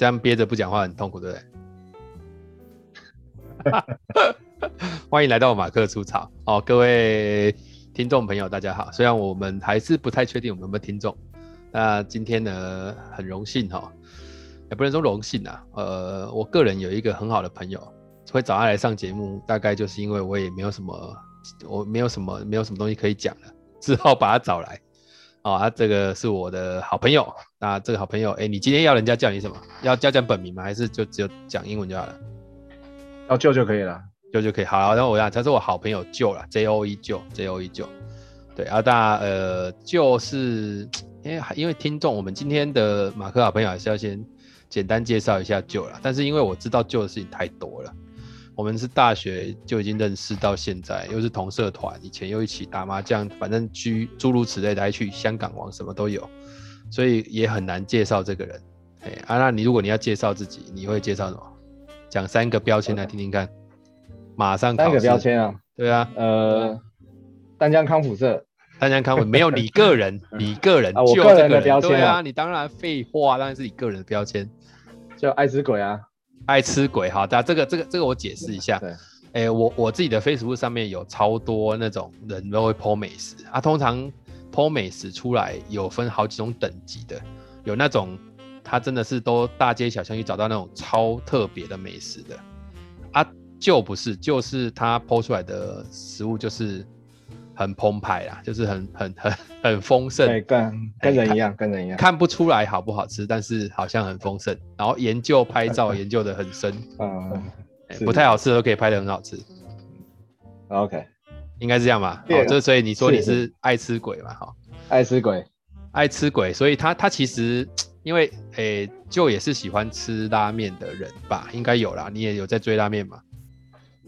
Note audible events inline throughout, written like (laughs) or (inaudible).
这样憋着不讲话很痛苦，对不对？(laughs) 欢迎来到马克出草哦，各位听众朋友，大家好。虽然我们还是不太确定我们有没有听众，那今天呢，很荣幸哈、哦，也不能说荣幸啊。呃，我个人有一个很好的朋友，会找他来上节目，大概就是因为我也没有什么，我没有什么，没有什么东西可以讲了，只好把他找来。哦，他、啊、这个是我的好朋友。那这个好朋友，哎，你今天要人家叫你什么？要叫讲本名吗？还是就只有讲英文就好了？要舅就可以了，舅就可以。好，然后我讲，他是我好朋友舅了，J O E 舅，J O E 舅。对啊，大家呃，就是因为因为听众，我们今天的马克好朋友还是要先简单介绍一下舅了。但是因为我知道舅的事情太多了。我们是大学就已经认识到现在，又是同社团，以前又一起打麻将，反正居诸如此类的，还去香港玩，什么都有，所以也很难介绍这个人。哎，啊，那你如果你要介绍自己，你会介绍什么？讲三个标签来听听看。马上考三个标签啊？对啊，呃，丹江康复社，丹江康复没有你个人，(laughs) 你个人，啊，我个人的标签啊，对啊，你当然废话，当然是你个人的标签，就爱吃鬼啊。爱吃鬼哈，但这个这个这个我解释一下。对，哎、欸，我我自己的 Facebook 上面有超多那种人都会 po 美食啊，通常 po 美食出来有分好几种等级的，有那种它真的是都大街小巷去找到那种超特别的美食的啊，就不是，就是他 po 出来的食物就是。很澎湃啦，就是很很很很丰盛，对，跟跟人一样，跟人一样，看不出来好不好吃，但是好像很丰盛。然后研究拍照 (laughs) 研究的很深，嗯，不太好吃的都可以拍的很好吃。OK，应该是这样吧？哦，这所以你说你是爱吃鬼嘛？哈，爱吃鬼，爱吃鬼，所以他他其实因为诶，就也是喜欢吃拉面的人吧？应该有啦，你也有在追拉面嘛？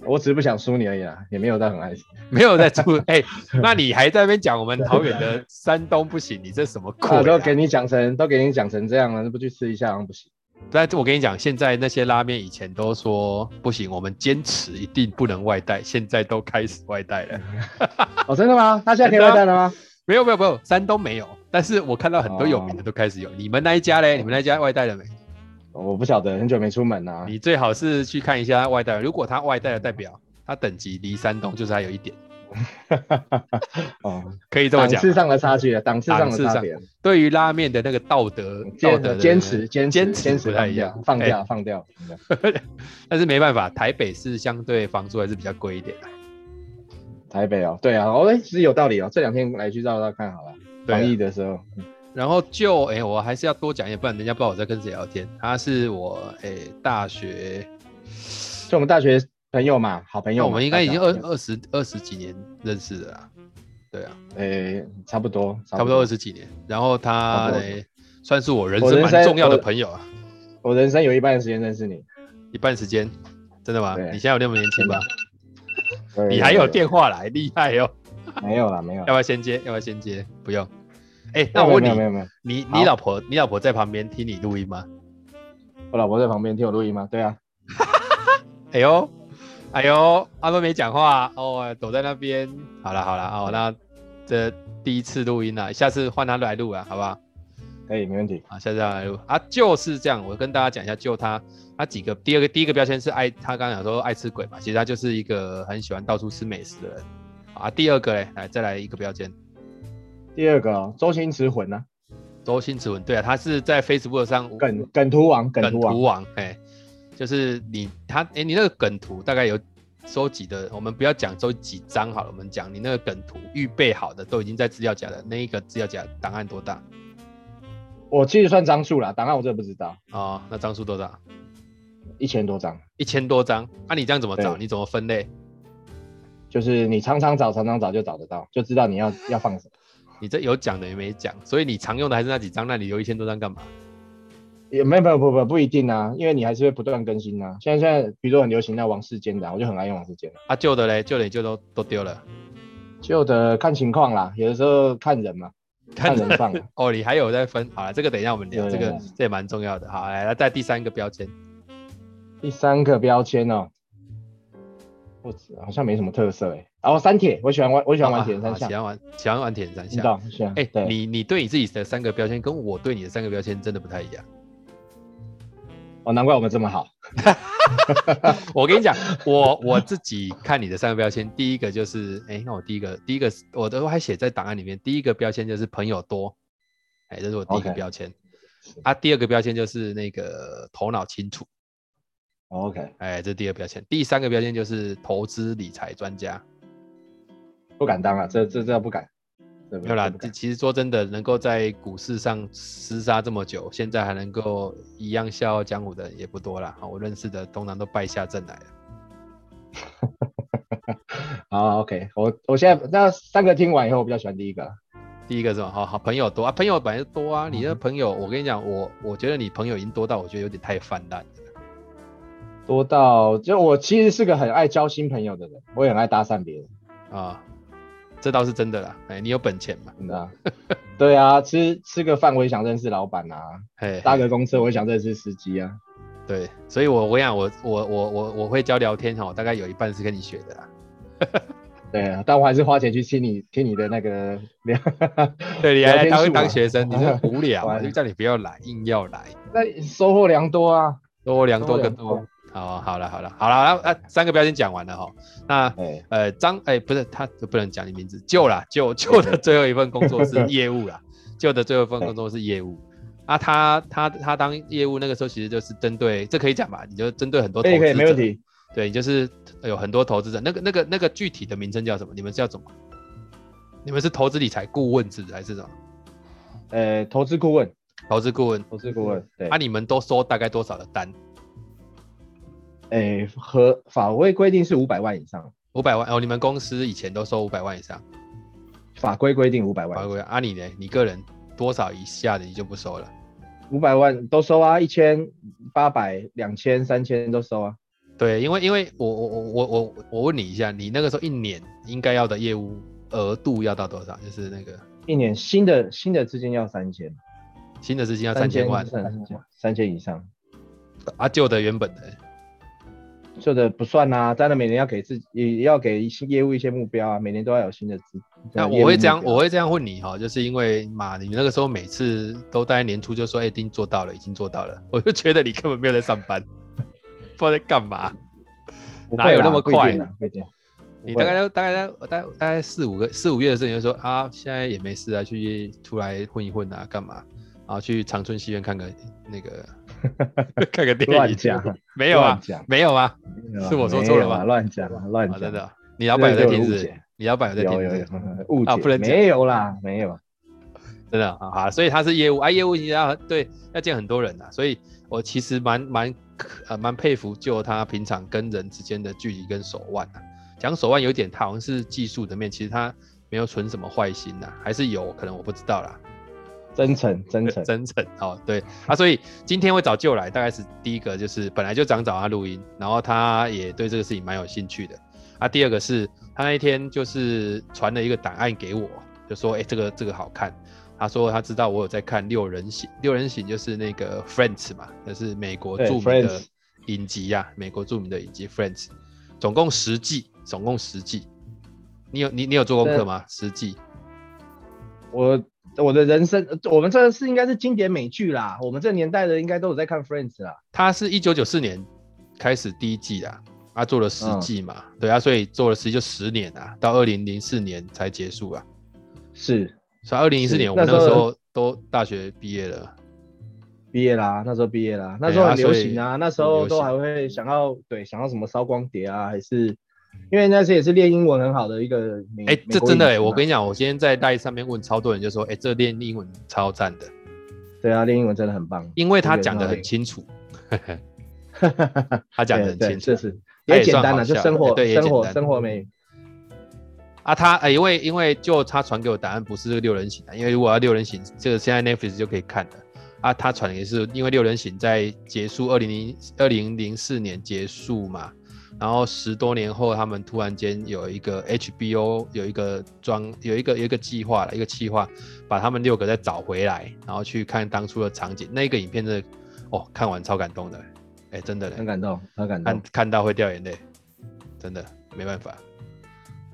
我只是不想输你而已啦，也没有在很爱吃，没有在输。哎、欸，那你还在那边讲我们桃园的山东不行？你这什么鬼、啊啊？都给你讲成，都给你讲成这样了，那不去吃一下不行？但我跟你讲，现在那些拉面以前都说不行，我们坚持一定不能外带，现在都开始外带了。(laughs) 哦，真的吗？他现在可以外带了吗？没有没有没有，山东没有，但是我看到很多有名的都开始有。哦、你们那一家嘞？你们那一家外带了没？我不晓得，很久没出门啊。你最好是去看一下外带，如果他外带的代表，他等级离山东就是还有一点。(laughs) 哦，可以这么讲。档次上的差距，档次上的差别。对于拉面的那个道德，道德坚持，坚坚持不太一样，放掉，放掉。(laughs) 但是没办法，台北是相对房租还是比较贵一点的。台北哦，对啊，哦，哎，其实有道理哦。这两天来去绕绕看好了，防疫的时候。然后就哎、欸，我还是要多讲一点，不然人家不知道我在跟谁聊天。他是我哎、欸、大学，就我们大学朋友嘛，好朋友。我们应该已经二二十二十几年认识了啦。对啊，诶、欸，差不多，差不多二十几年。然后他诶、欸，算是我人生蛮重要的朋友啊。我，人生有一半的时间认识你，一半时间，真的吗？你现在有那么年轻吗？(laughs) 你还有电话来，厉害哦。(laughs) 没有啦，没有。要不要先接？要不要先接？不用。哎、欸，那我问你，没有没有，你你老婆你老婆在旁边听你录音吗？我老婆在旁边听我录音吗？对啊。(laughs) 哎呦，哎呦，他都没讲话哦，躲在那边。好了好了哦，那这第一次录音了，下次换他来录啊，好不好？可以，没问题。好，下次来录啊，就是这样。我跟大家讲一下，就他他几个，第二个第一个标签是爱，他刚刚讲说爱吃鬼嘛，其实他就是一个很喜欢到处吃美食的人啊。第二个嘞，来再来一个标签。第二个、哦、周星驰魂呢？周星驰魂，对啊，他是在 Facebook 上梗梗图王，梗图王，哎，就是你他哎，你那个梗图大概有收集的，我们不要讲收几张好了，我们讲你那个梗图预备好的都已经在资料夹的那一个资料夹档案多大？我其实算张数啦，档案我真的不知道啊、哦，那张数多大？一千多张，一千多张，那、啊、你这样怎么找？你怎么分类？就是你常常找，常常找就找得到，就知道你要要放什么。(laughs) 你这有讲的也没讲，所以你常用的还是那几张，那你留一千多张干嘛？也没有没有不不不一定啊，因为你还是会不断更新啊。现在现在比如说很流行那王世坚的，我就很爱用王世坚。啊旧的嘞，旧的就都都丢了。旧的看情况啦，有的时候看人嘛，看人放。(laughs) 哦，你还有在分？好了，这个等一下我们聊，这个这也蛮重要的。好，来来，再第三个标签。第三个标签哦。我好像没什么特色哎，然后三铁，我喜欢玩，我喜欢玩铁人三项，喜欢玩，喜欢玩铁人三项。知道，哎，你你对你自己的三个标签，跟我对你的三个标签真的不太一样。哦，难怪我们这么好。(laughs) 我跟你讲，我我自己看你的三个标签，第一个就是，哎、欸，那我第一个第一个我都还写在档案里面，第一个标签就是朋友多，哎、欸，这是我第一个标签。Okay. 啊，第二个标签就是那个头脑清楚。OK，哎、欸，这是第二个标签。第三个标签就是投资理财专家。不敢当啊，这这这不敢。没有啦，其实说真的，能够在股市上厮杀这么久，现在还能够一样笑傲江湖的也不多啦。我认识的通常都败下阵来了。(laughs) 好，OK，我我现在那三个听完以后，我比较喜欢第一个。第一个是什么？好好朋友多啊，朋友本来就多啊。你的朋友，我跟你讲，我我觉得你朋友已经多到我觉得有点太泛滥了。多到就我其实是个很爱交新朋友的人，我也很爱搭讪别人啊。这倒是真的啦，哎，你有本钱嘛？真的啊，对啊，吃吃个饭我也想认识老板啊，(laughs) 嘿嘿搭个公车我也想认识司机啊，对，所以我我想我我我我我会教聊天哈，大概有一半是跟你学的啦，(laughs) 对啊，但我还是花钱去听你听你的那个聊，(laughs) 对，你还来当当学生，你是无聊啊，就叫你不要来，硬要来，那收获良多啊，收获良多更多。好，好了，好了，好了，啊，三个标签讲完了哈。那，欸、呃，张，哎、欸，不是，他不能讲你名字。旧啦，旧旧的最后一份工作是业务啦，(laughs) 旧的最后一份工作是业务。啊，他他他当业务那个时候，其实就是针对，这可以讲吧？你就针对很多投资者，可以，没问题。对，就是有很多投资者，那个那个那个具体的名称叫什么？你们是叫什么？你们是投资理财顾问制还是什么？呃、欸，投资顾问，投资顾问，投资顾问。对。啊，你们都收大概多少的单？诶、欸，和法规规定是五百万以上，五百万哦。你们公司以前都收五百万以上，法规规定五百万。法规啊，你呢？你个人多少以下的你就不收了？五百万都收啊，一千、八百、两千、三千都收啊。对，因为因为我我我我我我问你一下，你那个时候一年应该要的业务额度要到多少？就是那个一年新的新的资金要三千，新的资金要三千万，三千三千以上。啊，旧的原本的。这个不算呐、啊，当然每年要给自己，也要给新业务一些目标啊，每年都要有新的资。那我会这样，我会这样问你哈，就是因为嘛，你那个时候每次都大概年初就说，哎、欸，已经做到了，已经做到了，(laughs) 我就觉得你根本没有在上班，(laughs) 不知道在干嘛，哪有那么快呢？你大概大概大概大概四五个四五月的时候，你就说啊，现在也没事啊，去出来混一混啊，干嘛？然后去长春戏院看个那个。(laughs) 看个电影，乱讲，没有啊，没有啊，是我说错了吗？乱讲，乱讲，真的，你老板有在听是？你老板有在听是？误解，不能没有啦，没有，真的啊，好，所以他是业务啊，业务你要对要见很多人呐，所以我其实蛮蛮呃蛮佩服，就他平常跟人之间的距离跟手腕啊，讲手腕有点，他好像是技术的面，其实他没有存什么坏心呐，还是有可能我不知道啦。(laughs) 真诚，真诚，真诚哦，对啊，所以今天会找舅来，大概是第一个就是本来就想找他录音，然后他也对这个事情蛮有兴趣的啊。第二个是他那一天就是传了一个档案给我，就说哎、欸，这个这个好看。他说他知道我有在看六人行，六人行就是那个 Friends 嘛，那是美国著名的影集呀、啊，美国著名的影集 Friends，总共十季，总共十季。你有你你有做功课吗？十季？我。我的人生，我们这是应该是经典美剧啦。我们这年代的应该都有在看 Friends 啦。他是一九九四年开始第一季啦，他做了十季嘛，嗯、对啊，所以做了十季就十年啊，到二零零四年才结束啊。是，所以二零零四年我们那时候都大学毕业了，毕业啦，那时候毕业啦，那时候很流行啊，那时候都还会想要对想要什么烧光碟啊，还是。因为那时也是练英文很好的一个，哎、欸，这真的哎、欸，我跟你讲，我今天在大一上面问超多人，就说，哎、欸，这练英文超赞的。对啊，练英文真的很棒，因为他讲的很清楚。(laughs) 他讲的很清楚，这是也简单了，就生活，对，生活，生活美。啊，他哎、欸，因为因为就他传给我答案不是这个六人行的，因为如果要六人行，这个现在 Netflix 就可以看的。啊，他传的也是因为六人行在结束二零零二零零四年结束嘛。然后十多年后，他们突然间有一个 HBO 有一个装有一个有一个计划了，一个计划，把他们六个再找回来，然后去看当初的场景。那个影片真的，哦，看完超感动的，哎，真的，很感动，很感动，看看到会掉眼泪，真的没办法。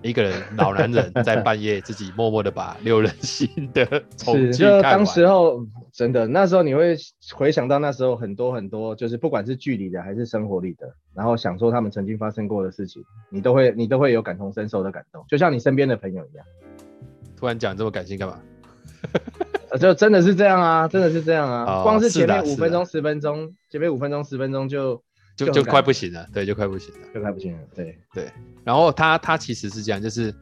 一个人老男人在半夜自己默默的把六人行的重是，就当时候真的那时候你会回想到那时候很多很多，就是不管是剧里的还是生活里的，然后想说他们曾经发生过的事情，你都会你都会有感同身受的感动，就像你身边的朋友一样。突然讲这么感性干嘛？(laughs) 就真的是这样啊，真的是这样啊，哦、光是前面五分钟十分钟，前面五分钟十分钟就。就就快不行了，对，就快不行了，就快不行了，对对。然后他他其实是这样，就是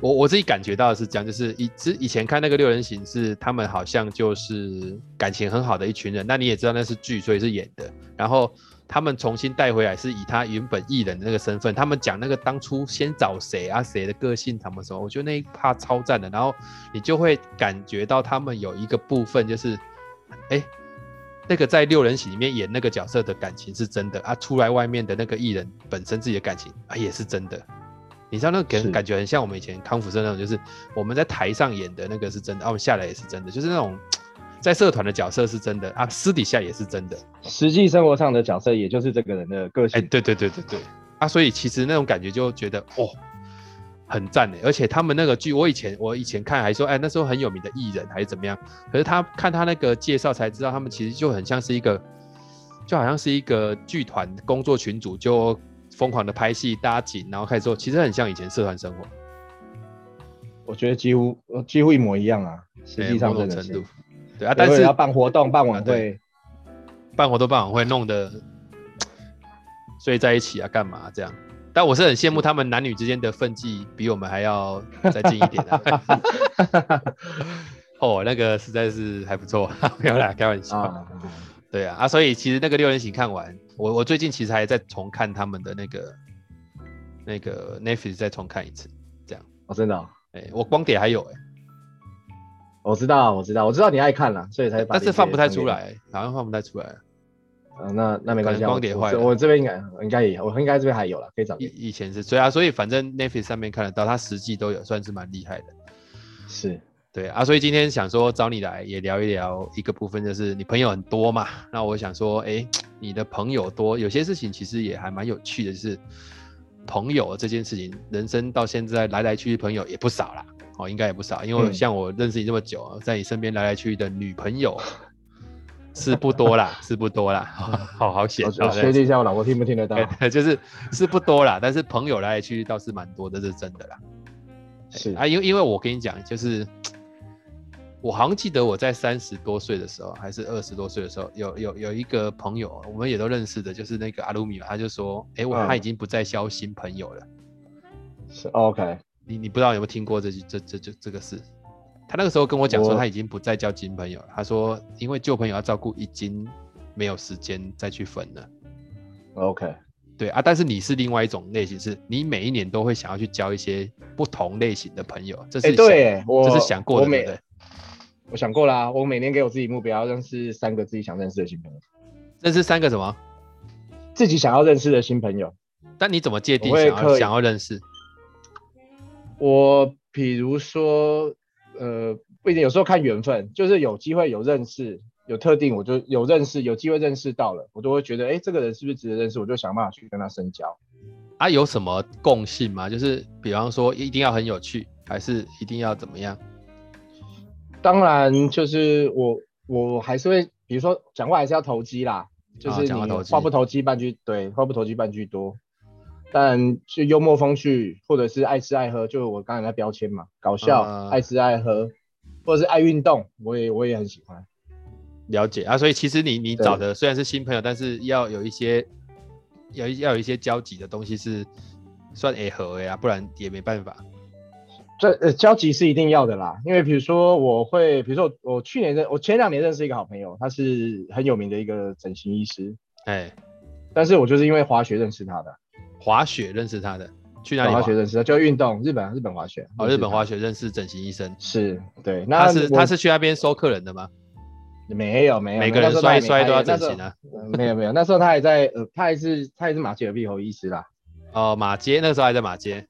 我我自己感觉到的是这样，就是以之以前看那个六人行是他们好像就是感情很好的一群人，那你也知道那是剧，所以是演的。然后他们重新带回来是以他原本艺人的那个身份，他们讲那个当初先找谁啊，谁的个性什么什么，我觉得那一趴超赞的。然后你就会感觉到他们有一个部分就是，哎、欸。那个在六人行里面演那个角色的感情是真的啊，出来外面的那个艺人本身自己的感情啊也是真的，你知道那个感感觉很像我们以前康复生那种，就是我们在台上演的那个是真的，啊我们下来也是真的，就是那种在社团的角色是真的啊，私底下也是真的，实际生活上的角色也就是这个人的个性，哎对对对对对。啊，所以其实那种感觉就觉得哦。很赞的，而且他们那个剧，我以前我以前看还说，哎，那时候很有名的艺人还是怎么样？可是他看他那个介绍才知道，他们其实就很像是一个，就好像是一个剧团工作群组，就疯狂的拍戏搭景，然后开始做，其实很像以前社团生活。我觉得几乎几乎一模一样啊，实际上的程度。对啊，但是要办活动、办晚会、办活动、办晚会，弄的 (tsk) 睡在一起啊，干嘛这样？但我是很羡慕他们男女之间的分际比我们还要再近一点的、啊。(laughs) 哦，那个实在是还不错，没有啦，开玩笑。啊对啊，啊，所以其实那个六人行看完，我我最近其实还在重看他们的那个那个 Netflix 再重看一次，这样。哦，真的、哦？哎、欸，我光碟还有哎、欸。我知道，我知道，我知道你爱看了，所以才把。但是放不太出来，好像放不太出来。那那没关系，光碟坏了。我这边应该应该也，我应该这边还有了，可以找。以以前是，所以啊，所以反正 Netflix 上面看得到，它实际都有，算是蛮厉害的。是，对啊，所以今天想说找你来也聊一聊一个部分，就是你朋友很多嘛。那我想说，哎、欸，你的朋友多，有些事情其实也还蛮有趣的，就是朋友这件事情，人生到现在来来去去朋友也不少啦。哦，应该也不少，因为像我认识你这么久，嗯、在你身边来来去去的女朋友。是不多啦，(laughs) 是不多啦，好好险。我确定一下，我老婆听不听得到？就是是不多啦，但是朋友来来去去倒是蛮多的，这是真的啦。是啊，因为因为我跟你讲，就是我好像记得我在三十多岁的时候，还是二十多岁的时候，有有有一个朋友，我们也都认识的，就是那个阿鲁米，他就说，哎、欸，我他已经不再交新朋友了。是 OK，你你不知道有没有听过这这这这这个事？他那个时候跟我讲说，他已经不再交新朋友了。他说，因为旧朋友要照顾，已经没有时间再去分了。OK，对啊，但是你是另外一种类型，是你每一年都会想要去交一些不同类型的朋友。这是、欸、对，我这是想过的，对不对？我想过啦，我每年给我自己目标，认识三个自己想认识的新朋友。认识三个什么？自己想要认识的新朋友。但你怎么界定想要想要认识？我比如说。呃，不一定，有时候看缘分，就是有机会有认识，有特定，我就有认识，有机会认识到了，我都会觉得，哎，这个人是不是值得认识？我就想办法去跟他深交。啊，有什么共性吗？就是比方说，一定要很有趣，还是一定要怎么样？当然，就是我我还是会，比如说讲话还是要投机啦，就是你话不投机半句，对，话不投机半句多。但是幽默风趣，或者是爱吃爱喝，就我刚才那标签嘛，搞笑、呃、爱吃爱喝，或者是爱运动，我也我也很喜欢。了解啊，所以其实你你找的虽然是新朋友，但是要有一些要要有一些交集的东西是算 A 合 A 啊，不然也没办法。这呃交集是一定要的啦，因为比如说我会，比如说我去年认我前两年认识一个好朋友，他是很有名的一个整形医师，哎，但是我就是因为滑雪认识他的。滑雪认识他的，去哪里滑，滑雪认识的？就运动，日本日本滑雪。哦，日本滑雪认识整形医生，是对。那他是他是去那边收客人的吗？没有没有，每个人摔一摔都要整形啊。没有没有，那时候他还在呃，他还是他还是马偕耳鼻喉医师啦。哦，马街那时候还在马街，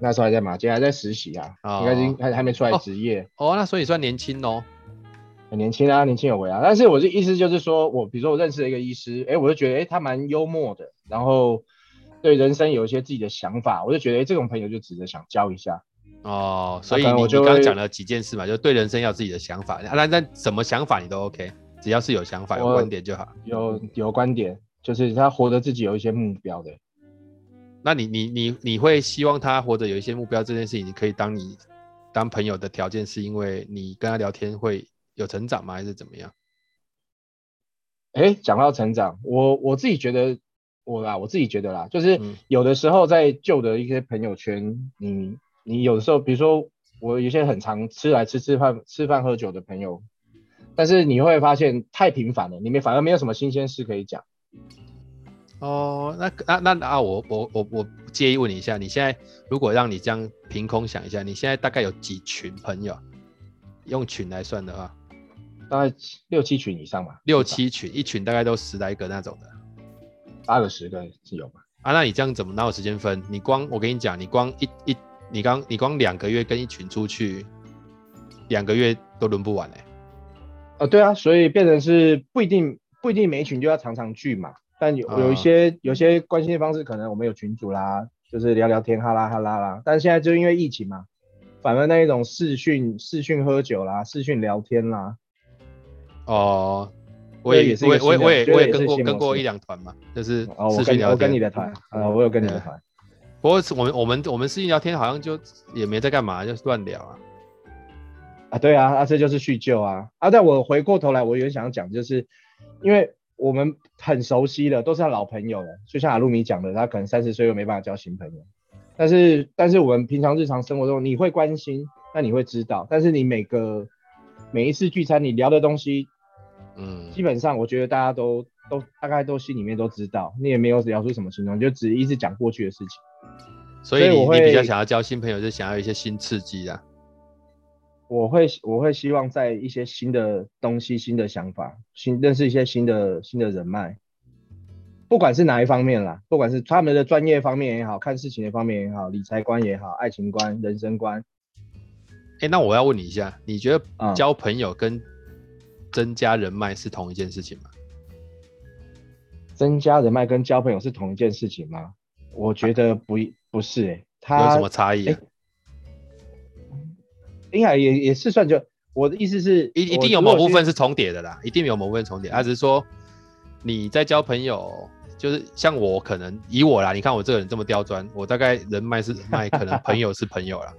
那时候还在马街还在实习啊，哦、应该已经还还没出来职业哦。哦，那所以算年轻哦，很年轻啊，年轻有为啊。但是我的意思就是说，我比如说我认识了一个医师，哎，我就觉得哎他蛮幽默的，然后。对人生有一些自己的想法，我就觉得，哎，这种朋友就值得想交一下。哦，所以你我就刚刚讲了几件事嘛，就对人生要自己的想法，那那什么想法你都 OK，只要是有想法、有观点就好。有有观点，就是他活得自己有一些目标的。那你你你你会希望他活得有一些目标这件事情，你可以当你当朋友的条件，是因为你跟他聊天会有成长吗？还是怎么样？哎，讲到成长，我我自己觉得我啦，我自己觉得啦，就是有的时候在旧的一些朋友圈，你你有的时候，比如说我有些很常吃来吃吃饭吃饭喝酒的朋友，但是你会发现太频繁了，里面反而没有什么新鲜事可以讲。哦，那那那啊，我我我我介意问你一下，你现在如果让你这样凭空想一下，你现在大概有几群朋友？用群来算的话，大概六七群以上吧。六七群，一群大概都十来个那种的，八个十个是有吧？啊，那你这样怎么哪有时间分？你光我跟你讲，你光一一你刚你光两个月跟一群出去，两个月都轮不完嘞。啊，对啊，所以变成是不一定不一定每一群就要常常聚嘛。但有有一些、嗯、有些关心的方式，可能我们有群主啦，就是聊聊天，哈啦哈啦啦。但现在就因为疫情嘛，反而那一种视讯视讯喝酒啦，视讯聊天啦。哦，我也也是，我也我也我也我也跟过跟过一两团嘛，就是视讯聊天。我跟你的团，啊，我有跟你的团。不过我们我们我们私信聊天好像就也没在干嘛，就是乱聊啊。啊，对啊，啊这就是叙旧啊。啊，但我回过头来，我有点想要讲，就是因为。我们很熟悉的，都是他老朋友了。就像阿露米讲的，他可能三十岁又没办法交新朋友。但是，但是我们平常日常生活中，你会关心，那你会知道。但是你每个每一次聚餐，你聊的东西，嗯，基本上我觉得大家都都大概都心里面都知道。你也没有聊出什么新东西，就只一直讲过去的事情。所以你，你比较想要交新朋友，就想要一些新刺激啊。我会我会希望在一些新的东西、新的想法、新认识一些新的新的人脉，不管是哪一方面啦，不管是他们的专业方面也好，看事情的方面也好，理财观也好，爱情观、人生观。哎、欸，那我要问你一下，你觉得交朋友跟增加人脉是同一件事情吗？增加人脉跟交朋友是同一件事情吗？我觉得不不是、欸，哎，它有什么差异啊？欸应该也也是算就我的意思是，一一定有某部分是重叠的啦，一定有某部分重叠。他只是说你在交朋友，就是像我可能以我啦，你看我这个人这么刁钻，我大概人脉是人脉，可能朋友是朋友啦。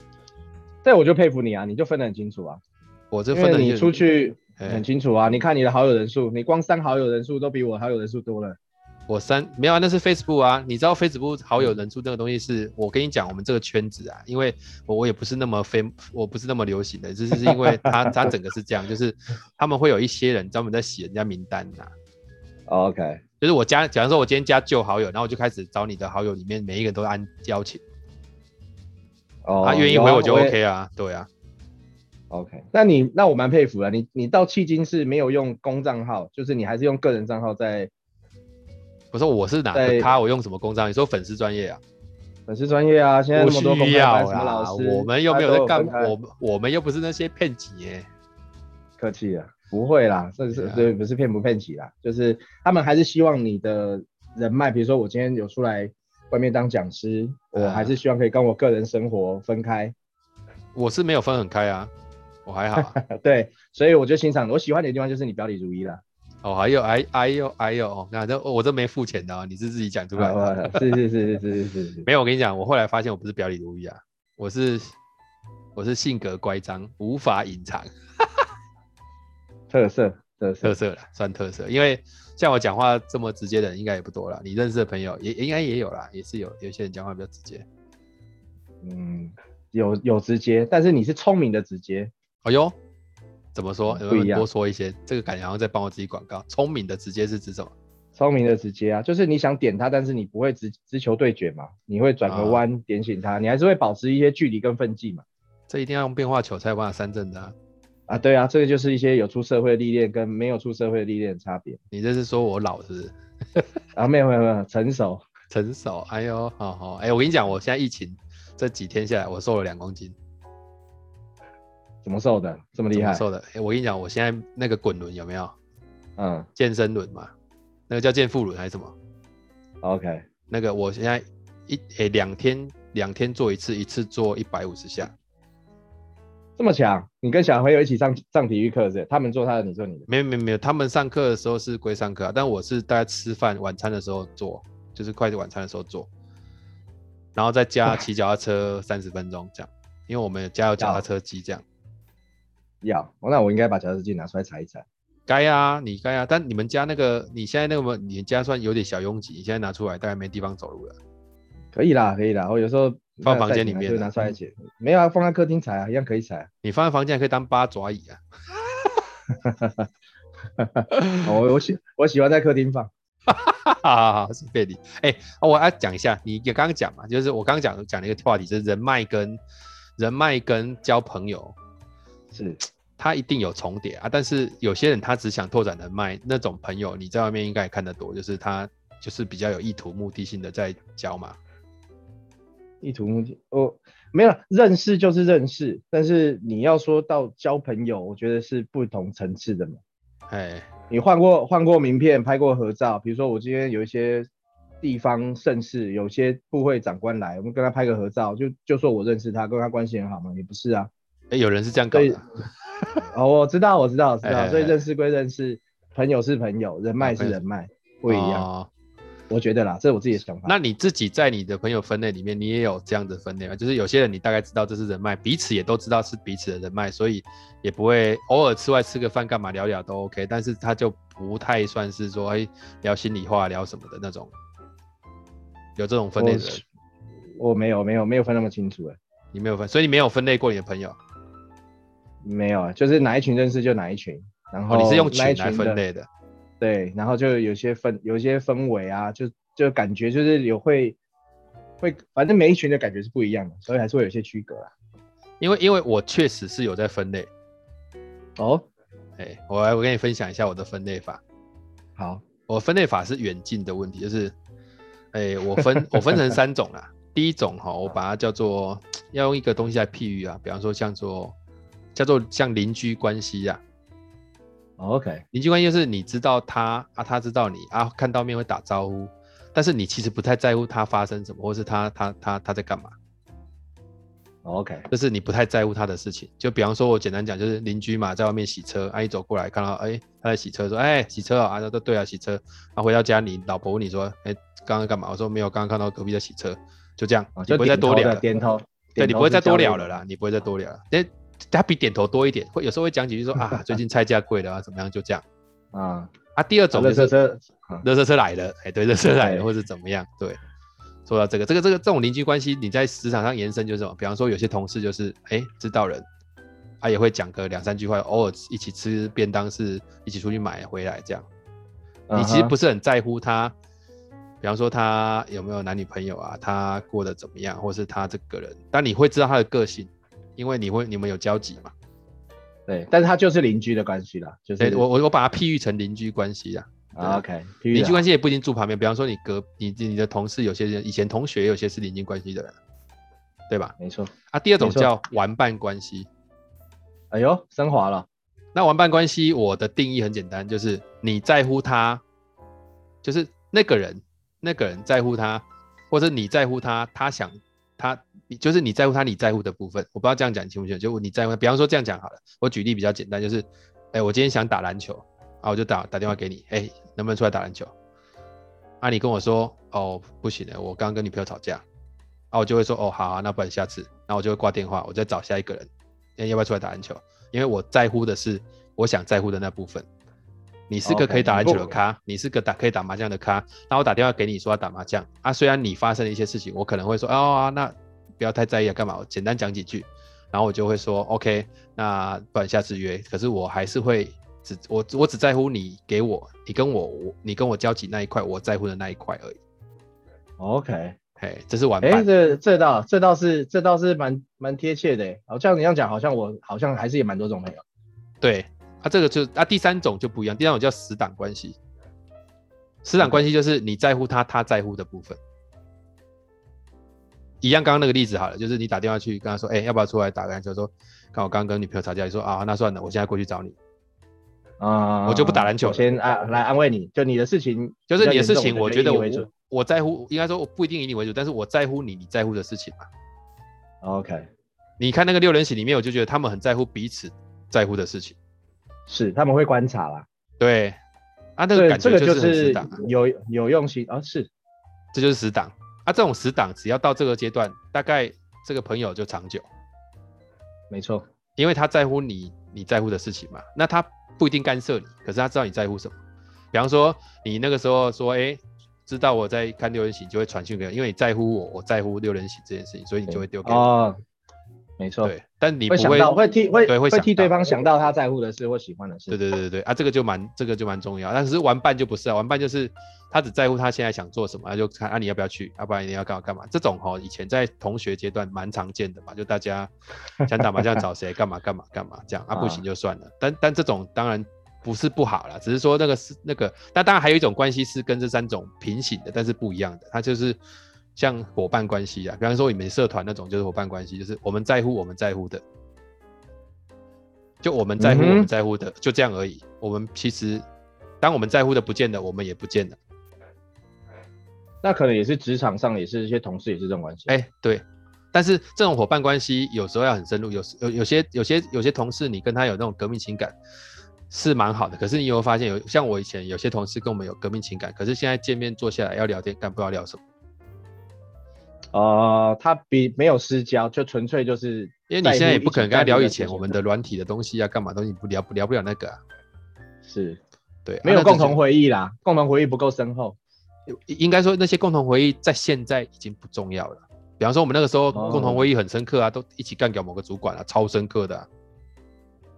(laughs) 这我就佩服你啊，你就分得很清楚啊。我这分的你出去很清楚啊，你看你的好友人数，你光删好友人数都比我好友人数多了。我删没有啊，那是 Facebook 啊。你知道 Facebook 好友人数这个东西是，我跟你讲，我们这个圈子啊，因为我我也不是那么非，我不是那么流行的，就是是因为他他 (laughs) 整个是这样，就是他们会有一些人专门在洗人家名单呐、啊。OK，就是我加，假如说我今天加旧好友，然后我就开始找你的好友里面每一个人都按邀请。哦，他愿意回我就 OK 啊，对啊。OK，那你那我蛮佩服的，你你到迄今是没有用公账号，就是你还是用个人账号在。不是我是哪个咖？我用什么公账？你说粉丝专业啊？粉丝专业啊！现在那么多公开班，什么老师？我们又没有在干，我们我们又不是那些骗子耶。客气了，不会啦，这是对，不是骗不骗起啦，就是他们还是希望你的人脉，比如说我今天有出来外面当讲师，我还是希望可以跟我个人生活分开。我是没有分很开啊，我还好。(laughs) 对，所以我就欣赏，我喜欢你的地方就是你表里如一了。哦，还有哎哎呦哎呦，那这我这没付钱的，你是自己讲出来的。是是是是是是是。没有，我跟你讲，我后来发现我不是表里如一啊，我是我是性格乖张，无法隐藏。(laughs) 特色特色特色了，算特色。因为像我讲话这么直接的人应该也不多了，你认识的朋友也应该也有啦，也是有有些人讲话比较直接。嗯，有有直接，但是你是聪明的直接。哎呦。怎么说？有没有多说一些？这个感觉好像在帮我自己广告。聪明的直接是指什么？聪明的直接啊，就是你想点他，但是你不会直直球对决嘛，你会转个弯、啊、点醒他，你还是会保持一些距离跟分际嘛。这一定要用变化球才有办法三振的啊！啊，对啊，这个就是一些有出社会历练跟没有出社会历练的差别。你这是说我老是不是？(laughs) 啊，没有没有没有，成熟 (laughs) 成熟。哎呦，好好，哎，我跟你讲，我现在疫情这几天下来，我瘦了两公斤。怎么瘦的这么厉害？瘦的，哎，我跟你讲，我现在那个滚轮有没有？嗯，健身轮嘛，那个叫健腹轮还是什么？OK，那个我现在一诶两天两天做一次，一次做一百五十下。这么强？你跟小朋友一起上上体育课是？他们做他的，你做你的？没有没有没有，他们上课的时候是归上课啊，但我是大家吃饭晚餐的时候做，就是快递晚餐的时候做，然后再加骑脚踏车三十分钟这样，因为我们家有脚踏车机这样。要，那我应该把脚踏车机拿出来踩一踩。该啊，你该啊，但你们家那个你现在那个你家算有点小拥挤，你现在拿出来大概没地方走路了。可以啦，可以啦，我有时候。放房间里面，拿出来捡。没有啊，放在客厅踩啊，一样可以踩。你放在房间还可以当八爪椅啊。(laughs) 我我喜我喜欢在客厅放。好好好，是贝里。哎，我要讲一下，你刚刚讲嘛，就是我刚刚讲讲了一个话题，就是人脉跟人脉跟交朋友，是他一定有重叠啊。但是有些人他只想拓展人脉，那种朋友你在外面应该也看得多，就是他就是比较有意图、目的性的在交嘛。意图目的哦，没有认识就是认识，但是你要说到交朋友，我觉得是不同层次的嘛。哎，你换过换过名片，拍过合照，比如说我今天有一些地方盛世，有些部会长官来，我们跟他拍个合照，就就说我认识他，跟他关系很好嘛？也不是啊。哎，有人是这样搞的。哦，我知道，我知道，我知道。所以认识归认识，朋友是朋友，人脉是人脉，不一样。哦我觉得啦，这是我自己的想法。那你自己在你的朋友分类里面，你也有这样的分类吗？就是有些人你大概知道这是人脉，彼此也都知道是彼此的人脉，所以也不会偶尔吃外吃个饭干嘛聊聊都 OK。但是他就不太算是说哎聊心里话聊什么的那种，有这种分类的人。我，我没有没有没有分那么清楚哎，你没有分，所以你没有分类过你的朋友？没有啊，就是哪一群认识就哪一群，然后、哦、你是用群来分类的。对，然后就有些氛，有些氛围啊，就就感觉就是有会会，反正每一群的感觉是不一样的，所以还是会有些区隔啊。因为因为我确实是有在分类。哦，哎，我来我跟你分享一下我的分类法。好，我分类法是远近的问题，就是，哎，我分 (laughs) 我分成三种啦。第一种哈，我把它叫做要用一个东西来譬喻啊，比方说像做叫做像邻居关系啊。OK，邻居关系就是你知道他啊，他知道你啊，看到面会打招呼，但是你其实不太在乎他发生什么，或是他他他他在干嘛。OK，就是你不太在乎他的事情。就比方说，我简单讲，就是邻居嘛，在外面洗车，阿姨走过来看到，哎，他在洗车，说，哎，洗车啊，啊，都对啊，洗车。啊，回到家，你老婆问你说，哎，刚刚干嘛？我说没有，刚刚看到隔壁在洗车，就这样，你不会再多聊了。点头，对，你不会再多聊了啦，你不会再多聊了。他比点头多一点，会有时候会讲几句说 (laughs) 啊，最近菜价贵了啊，怎么样？就这样啊。啊，第二种就是，垃圾车，垃圾车来了，哎，对，垃圾车来了，或者怎么样？对，说到这个，这个，这个，这种邻居关系，你在职场上延伸就是什么？比方说，有些同事就是，哎，知道人，他也会讲个两三句话，偶尔一起吃便当，是一起出去买回来这样。你其实不是很在乎他，比方说他有没有男女朋友啊，他过得怎么样，或是他这个人，但你会知道他的个性。因为你会，你们有交集嘛？对，但是他就是邻居的关系啦，就是我我我把它譬喻成邻居关系啦。OK，邻居关系也不一定住旁边，比方说你隔你你的同事，有些人以前同学，有些是邻居关系的人，对吧？没错。啊，第二种叫玩伴关系。哎呦，升华了。那玩伴关系，我的定义很简单，就是你在乎他，就是那个人，那个人在乎他，或者你在乎他，他想。他，就是你在乎他，你在乎的部分，我不知道这样讲清不清楚。就你在乎，比方说这样讲好了，我举例比较简单，就是，哎、欸，我今天想打篮球，啊，我就打打电话给你，哎、欸，能不能出来打篮球？啊，你跟我说，哦，不行的，我刚刚跟女朋友吵架，啊，我就会说，哦，好啊，那不然下次，那我就会挂电话，我再找下一个人，哎、欸，要不要出来打篮球？因为我在乎的是我想在乎的那部分。你是个可以打篮球的咖，okay, 你是个打可以打麻将的咖，那我打电话给你说要打麻将啊。虽然你发生了一些事情，我可能会说哦、啊，那不要太在意啊，干嘛？我简单讲几句，然后我就会说 OK，那不然下次约。可是我还是会只我我只在乎你给我，你跟我我你跟我交集那一块，我在乎的那一块而已。OK，嘿，这是玩伴。哎，这这倒这倒是这倒是蛮蛮贴切的。好像你这样讲，好像我好像还是也蛮多种朋友。对。啊，这个就啊，第三种就不一样，第三种叫死党关系。死党关系就是你在乎他，他在乎的部分。一样，刚刚那个例子好了，就是你打电话去跟他说，哎、欸，要不要出来打个篮球？说，看我刚刚跟女朋友吵架，你说啊，那算了，我现在过去找你。啊，我就不打篮球。先啊来安慰你，就你的事情，就是你的事情，我觉得我我在乎，应该说我不一定以你为主，但是我在乎你，你在乎的事情嘛。OK，你看那个六人行里面，我就觉得他们很在乎彼此在乎的事情，是他们会观察啦。对，啊，那个感觉就是有有用心啊，是，这就是死党啊。这种死党只要到这个阶段，大概这个朋友就长久。没错，因为他在乎你你在乎的事情嘛，那他不一定干涉你，可是他知道你在乎什么。比方说，你那个时候说，哎、欸，知道我在看六人行，就会传讯给我，因为你在乎我，我在乎六人行这件事情，所以你就会丢给我。哦，没错。对，但你不会，会想到会替会对会，会替对方想到他在乎的事或喜欢的事。对对对对啊，这个就蛮这个就蛮重要。但是玩伴就不是啊，玩伴就是他只在乎他现在想做什么，他就看啊你要不要去，要、啊、不然你要干嘛干嘛。这种哦，以前在同学阶段蛮常见的嘛，就大家 (laughs) 想打麻将找谁干嘛干嘛干嘛这样啊，不行就算了。但但这种当然。不是不好啦，只是说那个是那个，那当然还有一种关系是跟这三种平行的，但是不一样的，它就是像伙伴关系啊，比方说你们社团那种就是伙伴关系，就是我们在乎我们在乎的，就我们在乎我们在乎的，嗯、就这样而已。我们其实当我们在乎的不见了，我们也不见了。那可能也是职场上也是一些同事也是这种关系。哎、欸，对，但是这种伙伴关系有时候要很深入，有有有些有些有些同事你跟他有那种革命情感。是蛮好的，可是你有没有发现有像我以前有些同事跟我们有革命情感，可是现在见面坐下来要聊天，干不知道聊什么。呃，他比没有私交，就纯粹就是，因为你现在也不可能跟他聊以前我们的软体的东西啊，干嘛东西不聊不聊不了那个啊。是，对，没有共同回忆啦，共同回忆不够深厚。应该说那些共同回忆在现在已经不重要了。比方说我们那个时候共同回忆很深刻啊，哦、都一起干掉某个主管啊，超深刻的、啊。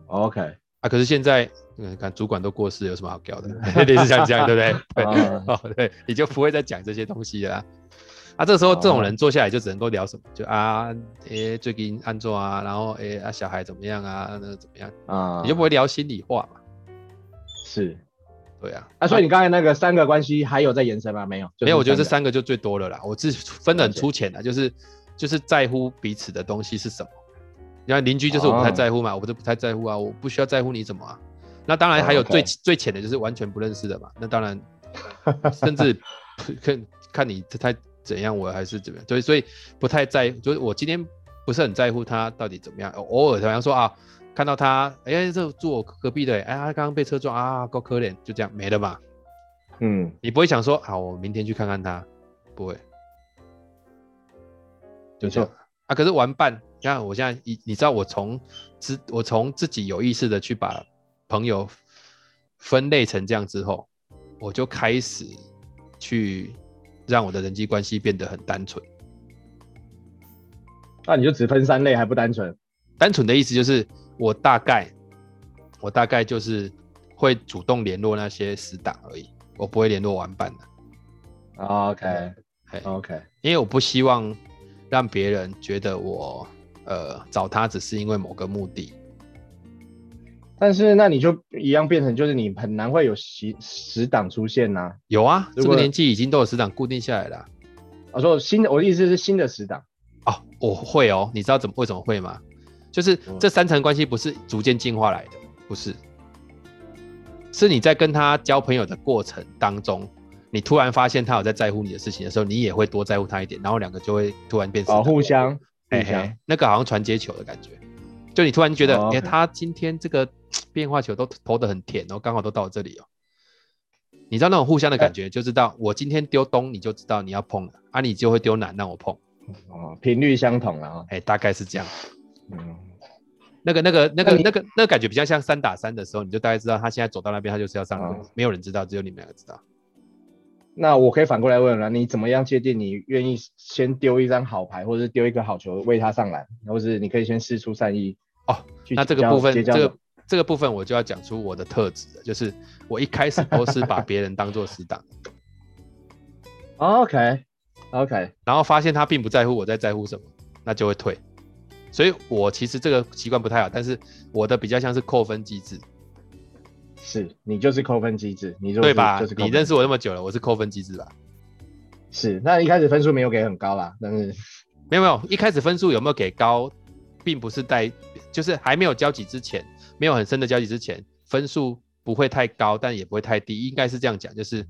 OK。啊，可是现在，嗯，看主管都过世，有什么好聊的？(laughs) 类似像这样，对不对？对，(laughs) 哦，对，你就不会再讲这些东西了。啊，这个时候这种人坐下来就只能够聊什么？就啊，诶，最近安坐啊，然后诶，啊，小孩怎么样啊？那怎么样啊？你就不会聊心里话嘛？是，对啊。啊，所以你刚才那个三个关系还有在延伸吗？没有，没有。我觉得这三个就最多了啦。我是分得很粗浅的，就是就是在乎彼此的东西是什么。你看邻居就是我不太在乎嘛，哦、我就不太在乎啊，我不需要在乎你怎么啊。那当然还有最、哦 okay、最浅的就是完全不认识的嘛。那当然，(laughs) 甚至看看你太怎样，我还是怎么样。所以所以不太在，就是我今天不是很在乎他到底怎么样。偶尔好像说啊，看到他，哎、欸，这住我隔壁的，哎，他刚刚被车撞啊，够可怜，就这样没了嘛。嗯，你不会想说，好，我明天去看看他，不会。就这样啊，可是玩伴。你看，我现在你你知道我从自我从自己有意识的去把朋友分类成这样之后，我就开始去让我的人际关系变得很单纯。那你就只分三类还不单纯？单纯的意思就是我大概我大概就是会主动联络那些死党而已，我不会联络玩伴的。OK OK，因为我不希望让别人觉得我。呃，找他只是因为某个目的，但是那你就一样变成就是你很难会有死死党出现呐、啊。有啊，这个年纪已经都有死党固定下来了。我说新的，我的意思是新的死党。哦，我会哦，你知道怎么为什么会吗？就是这三层关系不是逐渐进化来的，不是，是你在跟他交朋友的过程当中，你突然发现他有在在乎你的事情的时候，你也会多在乎他一点，然后两个就会突然变成哦，互相。嘿嘿，那个好像传接球的感觉，就你突然觉得，哎、oh, 他今天这个 (tsk) 变化球都投得很甜，然后刚好都到这里哦。你知道那种互相的感觉，就知道我今天丢东，你就知道你要碰了，啊，你就会丢南让我碰。哦，频率相同了啊。哎，大概是这样。嗯，那个、那个、那个、那个、那个感觉比较像三打三的时候，你就大概知道他现在走到那边，他就是要上路，没有人知道，只有你们两个知道。那我可以反过来问了，你怎么样界定你愿意先丢一张好牌，或者是丢一个好球喂他上篮，或是你可以先试出善意哦？那这个部分，这个这个部分我就要讲出我的特质了，就是我一开始都是把别人当做死党。OK OK，然后发现他并不在乎我在在乎什么，那就会退。所以我其实这个习惯不太好，但是我的比较像是扣分机制。是你就是扣分机制，你就是对吧？就是你认识我那么久了，我是扣分机制吧？是，那一开始分数没有给很高啦，但是没有没有，一开始分数有没有给高，并不是在，就是还没有交集之前，没有很深的交集之前，分数不会太高，但也不会太低，应该是这样讲，就是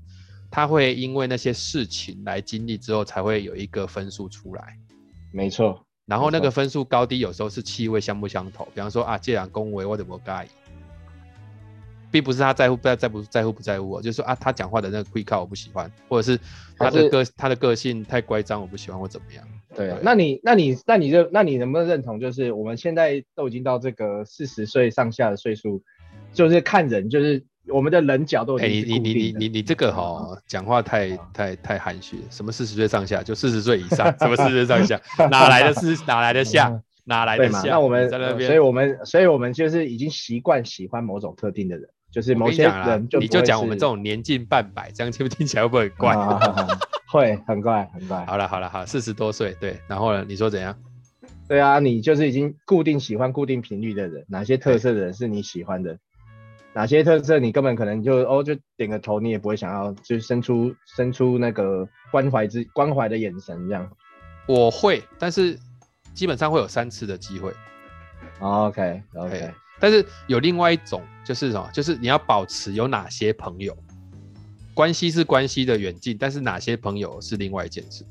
他会因为那些事情来经历之后，才会有一个分数出来。没错。然后那个分数高低，有时候是气味相不相投。比方说啊，这样恭维我怎么介意，并不是他在乎不在在不在乎不在乎我，就是说啊，他讲话的那个会靠我不喜欢，或者是他的个他的个性太乖张，我不喜欢或怎么样。对，那你那你那你认那你能不能认同，就是我们现在都已经到这个四十岁上下的岁数，就是看人就是。我们的棱角都你你你你你这个哈、哦、讲话太太太含蓄了。什么四十岁上下？就四十岁以上？(laughs) 什么四十岁上下？哪来的四？哪来的下？哪来的下？那我们在那边，所以我们所以我们就是已经习惯喜欢某种特定的人，就是某些人就。你就讲我们这种年近半百，这样听不听起来会不会很怪？会很怪，很怪。好了好了好，四十多岁对，然后呢？你说怎样？对啊，你就是已经固定喜欢固定频率的人，哪些特色的人是你喜欢的？哪些特色你根本可能就哦就点个头，你也不会想要就伸出伸出那个关怀之关怀的眼神这样。我会，但是基本上会有三次的机会。Oh, OK OK，欸，但是有另外一种就是什么？就是你要保持有哪些朋友关系是关系的远近，但是哪些朋友是另外一件事。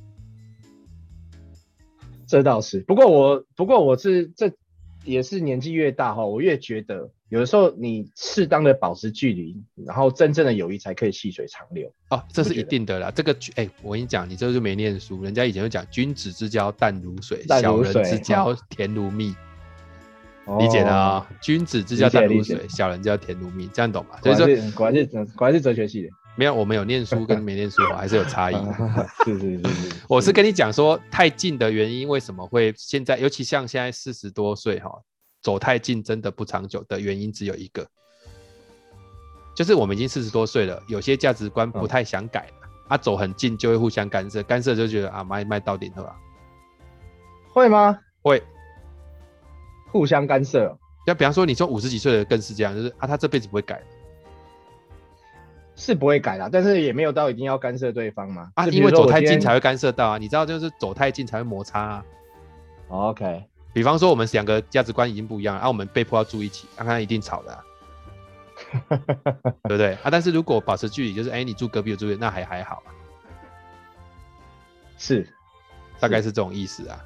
这倒是，不过我不过我是这也是年纪越大哈，我越觉得。有的时候，你适当的保持距离，然后真正的友谊才可以细水长流。哦，这是一定的啦。这个，哎、欸，我跟你讲，你这就没念书。人家以前就讲，君子之交淡如水，小人之交甜如蜜。哦、理解的啊、哦，君子之交淡如水，小人之交甜如蜜，这样懂吗？所以说果然是果然是哲学系的。没有，我们有念书跟没念书还是有差异。(laughs) 是是 (laughs) 是是，我是跟你讲说，太近的原因为什么会现在，尤其像现在四十多岁哈。走太近真的不长久的原因只有一个，就是我们已经四十多岁了，有些价值观不太想改了。啊、走很近就会互相干涉，干涉就觉得啊，卖卖到顶了吧？会吗？会，互相干涉。就比方说，你说五十几岁的更是这样，就是啊，他这辈子不会改，是不会改啦，但是也没有到一定要干涉对方嘛。啊，因为走太近才会干涉到啊，你知道，就是走太近才会摩擦啊。OK。比方说，我们两个价值观已经不一样，啊，我们被迫要住一起，刚、啊、刚一定吵的、啊，(laughs) 对不对啊？但是如果保持距离，就是哎、欸，你住隔壁，我住隔壁，那还还好、啊，是，大概是这种意思啊。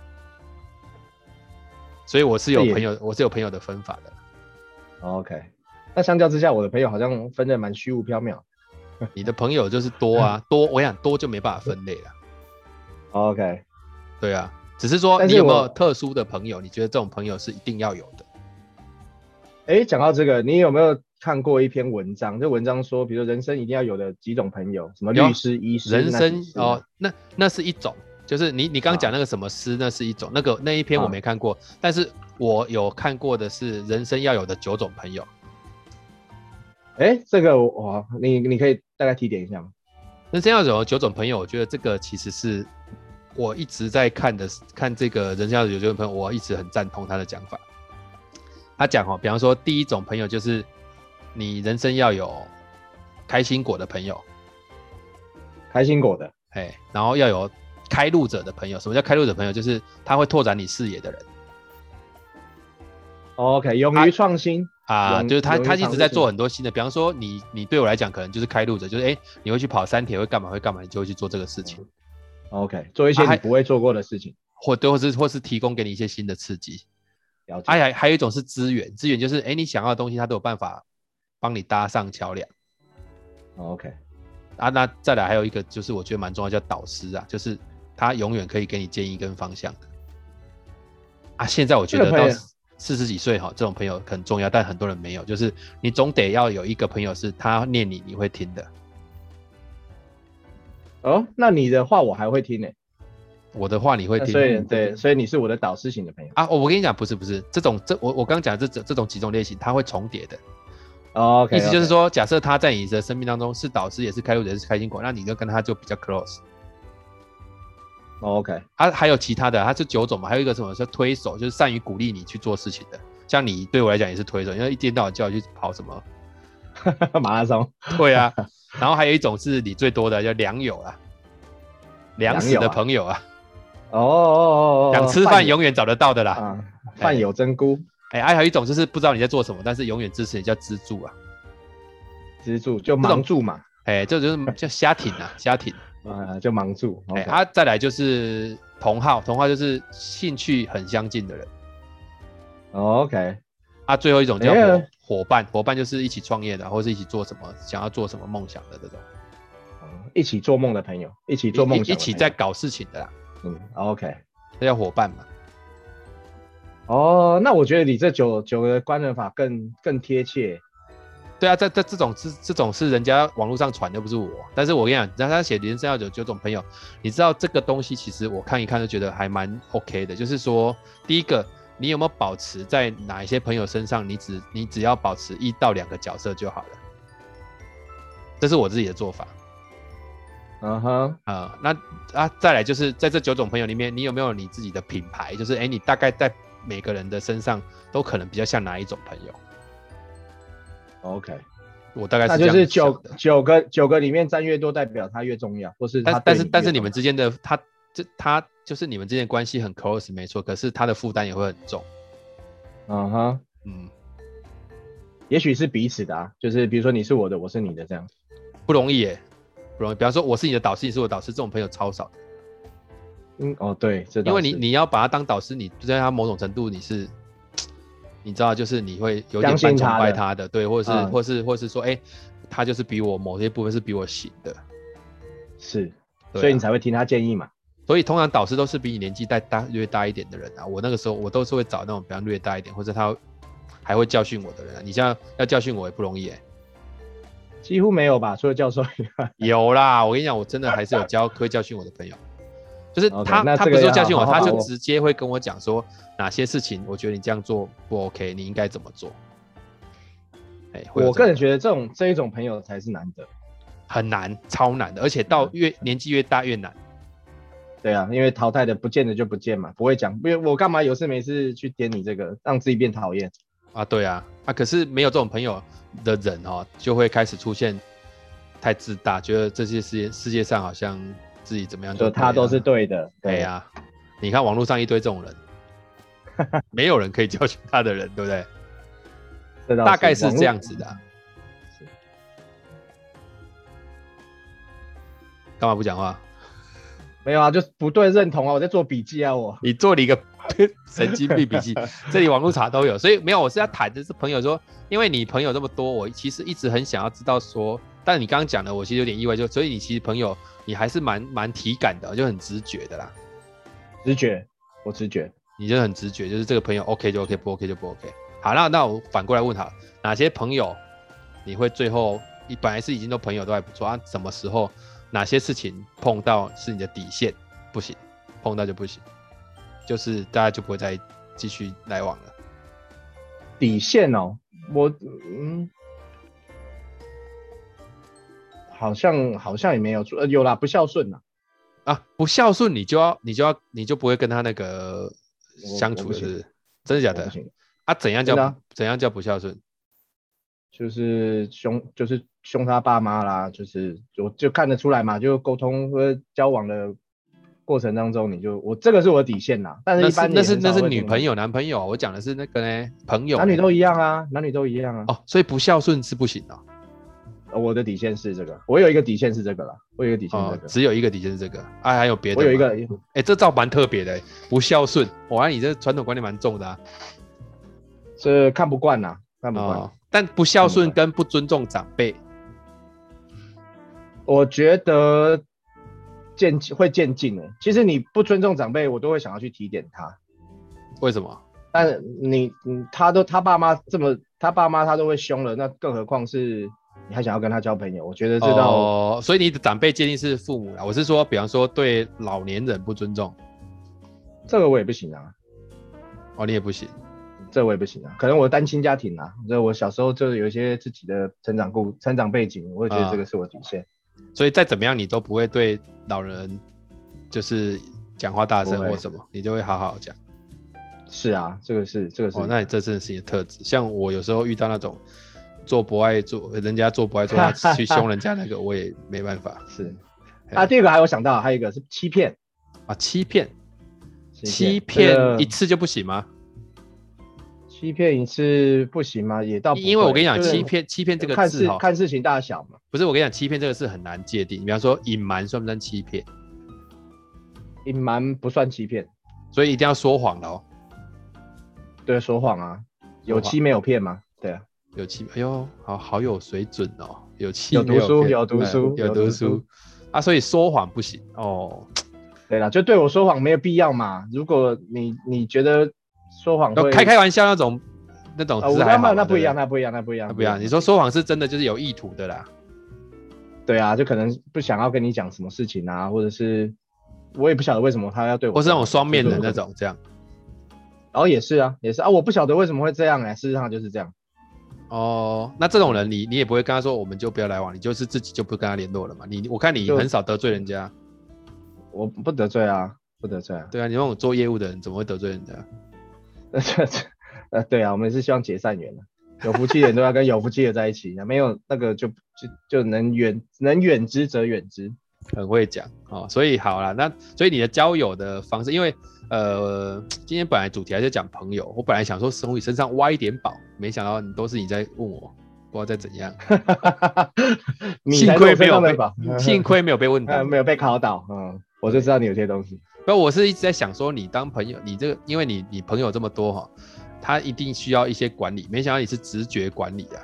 所以我是有朋友，我是有朋友的分法的。OK，那相较之下，我的朋友好像分的蛮虚无缥缈。你的朋友就是多啊，(laughs) 多，我想多就没办法分类了。OK，对啊。只是说，你有没有特殊的朋友？你觉得这种朋友是一定要有的？哎、欸，讲到这个，你有没有看过一篇文章？这文章说，比如人生一定要有的几种朋友，什么律师、医师。人生哦，那那是一种，就是你你刚刚讲那个什么师、啊，那是一种。那个那一篇我没看过、啊，但是我有看过的是人生要有的九种朋友。哎、欸，这个我，你你可以大概提点一下吗？人生要有九种朋友，我觉得这个其实是。我一直在看的，看这个人生要有九种朋友，我一直很赞同他的讲法。他讲哦，比方说第一种朋友就是你人生要有开心果的朋友，开心果的，哎，然后要有开路者的朋友。什么叫开路者朋友？就是他会拓展你视野的人。OK，勇于创新啊，就是他他一直在做很多新的。比方说你你对我来讲可能就是开路者，就是哎，你会去跑山铁，会干嘛会干嘛，你就会去做这个事情。OK，做一些你不会做过的事情，啊、或或是或是提供给你一些新的刺激。了解。哎呀，还有一种是资源，资源就是哎，你想要的东西，他都有办法帮你搭上桥梁。OK，啊，那再来还有一个就是我觉得蛮重要，叫导师啊，就是他永远可以给你建议跟方向的。啊，现在我觉得到四十几岁哈，这种朋友很重要，但很多人没有，就是你总得要有一个朋友是他念你，你会听的。哦，那你的话我还会听呢、欸。我的话你会听，所以对，所以你是我的导师型的朋友啊。我跟你讲，不是不是，这种这我我刚刚讲这这这种几种类型，它会重叠的。哦、okay, okay. 意思就是说，假设他在你的生命当中是导师，也是开路者，也是开心果，那你就跟他就比较 close。哦、OK，他还有其他的，它是九种嘛，还有一个什么是推手，就是善于鼓励你去做事情的。像你对我来讲也是推手，因为一天到晚叫我去跑什么 (laughs) 马拉松。对啊。然后还有一种是你最多的叫良友啊，良死的朋友啊，哦哦哦哦，想吃饭永远找得到的啦，饭友真菇，哎，还有一种就是不知道你在做什么，但是永远支持你叫支柱啊，支柱就盲助嘛，哎，这就是叫瞎挺啊，瞎挺啊，就盲住。哎，啊，再来就是同号，同号就是兴趣很相近的人。OK，啊，最后一种叫伙伙伴，伙伴就是一起创业的，或是一起做什么，想要做什么梦想的这种。一起做梦的朋友，一起做梦，一起在搞事情的啦。嗯，OK，这叫伙伴嘛。哦，那我觉得你这九九个官人法更更贴切。对啊，这这这种是这种是人家网络上传的，不是我。但是我跟你讲，让他写人生要有九种朋友，你知道这个东西其实我看一看就觉得还蛮 OK 的。就是说，第一个，你有没有保持在哪一些朋友身上，你只你只要保持一到两个角色就好了。这是我自己的做法。嗯哼，啊，那啊，再来就是在这九种朋友里面，你有没有你自己的品牌？就是哎，你大概在每个人的身上都可能比较像哪一种朋友？OK，我大概是那就是九九个九个里面占越多，代表他越重要，或是他但但是但是你们之间的他这他就是你们之间关系很 close 没错，可是他的负担也会很重。嗯哼，嗯，也许是彼此的啊，就是比如说你是我的，我是你的这样，不容易耶。不容易，比方说我是你的导师，你是我导师，这种朋友超少。嗯，哦，对，这因为你你要把他当导师，你在他某种程度你是，你知道，就是你会有点半崇拜他的，对，或者是，嗯、或是，或是说，哎、欸，他就是比我某些部分是比我行的，是，所以你才会听他建议嘛。所以通常导师都是比你年纪大大略大一点的人啊。我那个时候我都是会找那种比较略大一点，或者他还会教训我的人、啊。你像要教训我也不容易哎、欸。几乎没有吧，除了教授以外。有啦，我跟你讲，我真的还是有教会教训我的朋友，就是他，okay, 他不是说教训我，好好他就直接会跟我讲说哪些事情，我觉得你这样做不 OK，你应该怎么做。哎，我个人觉得这种这一种朋友才是难得，很难，超难的，而且到越年纪越大越难。对啊，因为淘汰的不见得就不见嘛，不会讲，因为我干嘛有事没事去点你这个，让自己变讨厌啊？对啊，啊，可是没有这种朋友。的人哦，就会开始出现太自大，觉得这些世界世界上好像自己怎么样，就他都是对的。对呀、啊，你看网络上一堆这种人，(laughs) 没有人可以教训他的人，对不对？大概是这样子的、啊。干嘛不讲话？没有啊，就不对认同啊，我在做笔记啊，我。你做了一个 (laughs) 神经病笔记，(laughs) 这里网络查都有，所以没有，我是要谈的是朋友说，因为你朋友这么多，我其实一直很想要知道说，但你刚刚讲的，我其实有点意外，就所以你其实朋友你还是蛮蛮体感的，就很直觉的啦。直觉，我直觉，你就很直觉，就是这个朋友 OK 就 OK，不 OK 就不 OK。好，那那我反过来问他，哪些朋友你会最后你本来是已经都朋友都还不错啊，什么时候？哪些事情碰到是你的底线，不行，碰到就不行，就是大家就不会再继续来往了。底线哦，我嗯，好像好像也没有做，呃，有啦，不孝顺呐，啊，不孝顺你就要你就要你就不会跟他那个相处是，是真的假的？啊，怎样叫怎样叫不孝顺？就是凶，就是凶他爸妈啦，就是我就看得出来嘛，就沟通和交往的过程当中，你就我这个是我的底线啦。但是一般那是那是，女朋友男朋友，我讲的是那个呢朋友，男女都一样啊，男女都一样啊。哦，所以不孝顺是不行的，哦。我的底线是这个，我有一个底线是这个啦，我有一个底线是这个，哦，只有一个底线是这个，啊还有别的？我有一个，哎，欸，这招蛮特别的，不孝顺，我看你这传统观念蛮重的，啊，是看不惯呐，看不惯。哦但不孝顺跟不尊重长辈，我觉得渐会渐进的。其实你不尊重长辈，我都会想要去提点他。为什么？但你，你他都他爸妈这么，他爸妈他都会凶了，那更何况是你还想要跟他交朋友？我觉得这道哦，所以你的长辈建议是父母啦。我是说，比方说对老年人不尊重，这个我也不行啊。哦，你也不行。这我也不行啊，可能我单亲家庭啊，这我小时候就有一些自己的成长故成长背景，我也觉得这个是我底线。啊，所以再怎么样，你都不会对老人就是讲话大声或什么，你就会好好讲。是啊，这个是这个是。哦，那你这真的是你的特质。像我有时候遇到那种做不爱做，人家做不爱做，他去 (laughs) 凶人家那个，我也没办法。是。啊，第二个还有想到，还有一个是欺骗啊，欺骗，欺骗一次就不行吗？欺骗一次不行吗？也到，因为我跟你讲，欺骗欺骗这个字看事情大小嘛。不是，我跟你讲，欺骗这个事很难界定。比方说，隐瞒算不算欺骗？隐瞒不算欺骗，所以一定要说谎的哦。对，说谎啊，有欺没有骗吗？对啊，有欺。哎呦，好好有水准哦，有欺有读书，有读书，有读书啊，所以说谎不行哦。对了，就对我说谎没有必要嘛。如果你你觉得。说谎会开开玩笑那种，那种那不一样，那不一样，那不一样，那不一样。你说说谎是真的，就是有意图的啦。对啊，就可能不想要跟你讲什么事情啊，或者是我也不晓得为什么他要对我，或是那种双面的那种这样。然后也是啊，也是啊，我不晓得为什么会这样哎，事实上就是这样。哦，那这种人你你也不会跟他说，我们就不要来往，你就是自己就不跟他联络了嘛。你我看你很少得罪人家，我不得罪啊，不得罪啊。对啊，你那种做业务的人怎么会得罪人家？呃，对啊，我们是希望结善缘的，有福气的人都要跟有福气的在一起，没有那个就就就能远能远之则远之，很会讲哦。所以好了，那所以你的交友的方式，因为呃，今天本来主题还是讲朋友，我本来想说从你身上挖一点宝，没想到你都是你在问我，不知道在怎样。(laughs) 幸亏没有被，幸亏没有被问到，没有被考倒，嗯，我就知道你有些东西。不，我是一直在想说，你当朋友，你这个，因为你你朋友这么多哈，他一定需要一些管理。没想到你是直觉管理啊，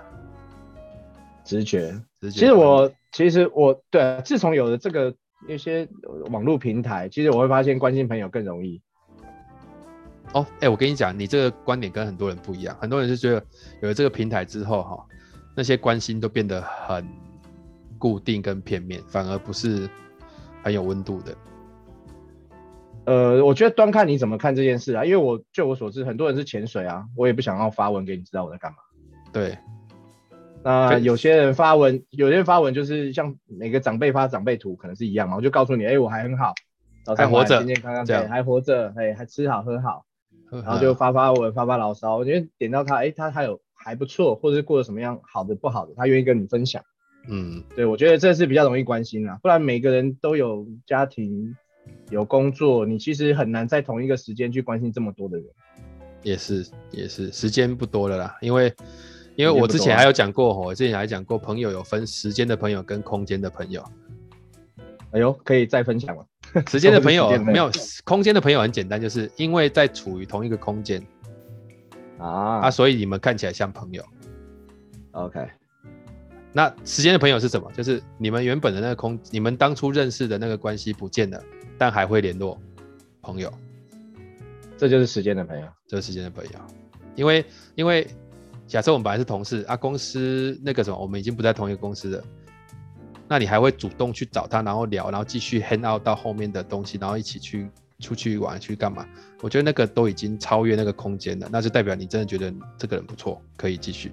直觉，直觉。其实我，其实我对，自从有了这个一些网络平台，其实我会发现关心朋友更容易。哦，哎，我跟你讲，你这个观点跟很多人不一样。很多人是觉得有了这个平台之后哈，那些关心都变得很固定跟片面，反而不是很有温度的。呃，我觉得端看你怎么看这件事啊，因为我据我所知，很多人是潜水啊，我也不想要发文给你知道我在干嘛。对，那有些人发文，有些人发文就是像每个长辈发长辈图，可能是一样嘛，我就告诉你，哎、欸，我还很好，早上还健健康康，对，还活着，哎，还吃好喝好，(laughs) 然后就发发文，发发牢骚，我觉得点到他，哎、欸，他还有还不错，或者是过得什么样好的不好的，他愿意跟你分享。嗯，对，我觉得这是比较容易关心啦，不然每个人都有家庭。有工作，你其实很难在同一个时间去关心这么多的人。也是，也是，时间不多了啦。因为，因为我之前还有讲过，我之前还讲过，朋友有分时间的朋友跟空间的朋友。哎呦，可以再分享吗？(laughs) 时间的朋友没有，空间的朋友很简单，就是因为在处于同一个空间啊，啊，所以你们看起来像朋友。OK。那时间的朋友是什么？就是你们原本的那个空，你们当初认识的那个关系不见了，但还会联络，朋友，这就是时间的朋友，这是时间的朋友。因为因为假设我们本来是同事啊，公司那个什么，我们已经不在同一个公司了，那你还会主动去找他，然后聊，然后继续 hang out 到后面的东西，然后一起去出去玩去干嘛？我觉得那个都已经超越那个空间了，那就代表你真的觉得这个人不错，可以继续。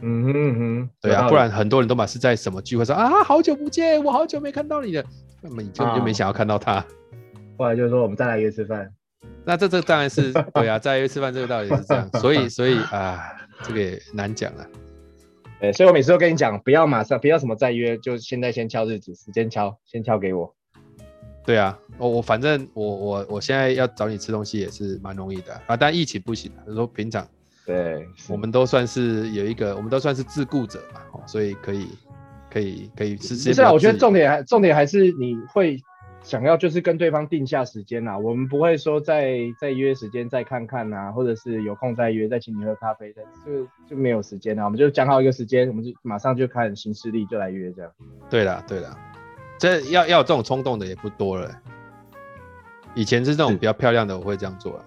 嗯哼嗯哼，对啊，不然很多人都嘛是在什么聚会说啊，好久不见，我好久没看到你了，那么你根本就没想要看到他。啊、后来就是说我们再来约吃饭，那这这当然是 (laughs) 对啊，再来约吃饭这个道理是这样，(laughs) 所以所以啊，这个也难讲了。对，所以我每次都跟你讲，不要马上，不要什么再约，就现在先敲日子，时间敲，先敲给我。对啊，我我反正我我我现在要找你吃东西也是蛮容易的啊，但疫情不行，就是说平常。对，我们都算是有一个，我们都算是自顾者嘛，所以可以，可以，可以是。不是啊，我觉得重点还重点还是你会想要就是跟对方定下时间啊，我们不会说再再约时间再看看啊，或者是有空再约再请你喝咖啡，再就就没有时间啊，我们就讲好一个时间，我们就马上就看行事历就来约这样。对啦对啦，这要要有这种冲动的也不多了，以前是这种比较漂亮的我会这样做啊。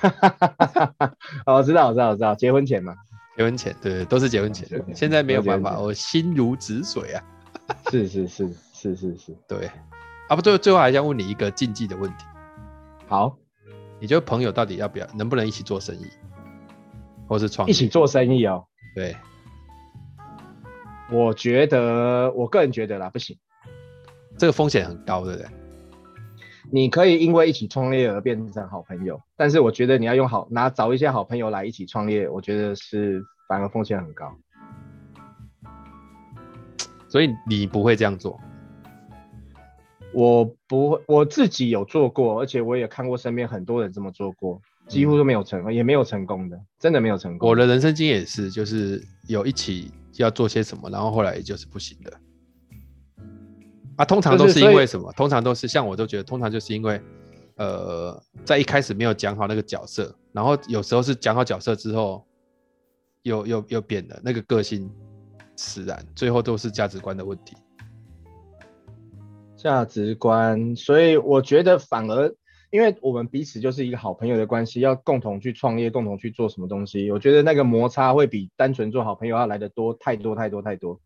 哈哈哈哈哈！我知道，我知道，我知道，结婚前嘛，结婚前，对，都是结婚前。现在没有办法，我心如止水啊。(laughs) 是是是是是是，对。啊不，最最后还想问你一个禁忌的问题。好，你觉得朋友到底要不要，能不能一起做生意，或是创业？一起做生意哦。对。我觉得，我个人觉得啦，不行。这个风险很高，对不对？你可以因为一起创业而变成好朋友，但是我觉得你要用好拿找一些好朋友来一起创业，我觉得是反而风险很高。所以你不会这样做？我不会，我自己有做过，而且我也看过身边很多人这么做过。几乎都没有成功，也没有成功的，真的没有成功。我的人生经验也是，就是有一起要做些什么，然后后来就是不行的。啊，通常都是因为什么？通常都是像我都觉得，通常就是因为，呃，在一开始没有讲好那个角色，然后有时候是讲好角色之后，又又又变了，那个个性使然，最后都是价值观的问题。价值观，所以我觉得反而。因为我们彼此就是一个好朋友的关系，要共同去创业，共同去做什么东西，我觉得那个摩擦会比单纯做好朋友要来的多太多太多太多。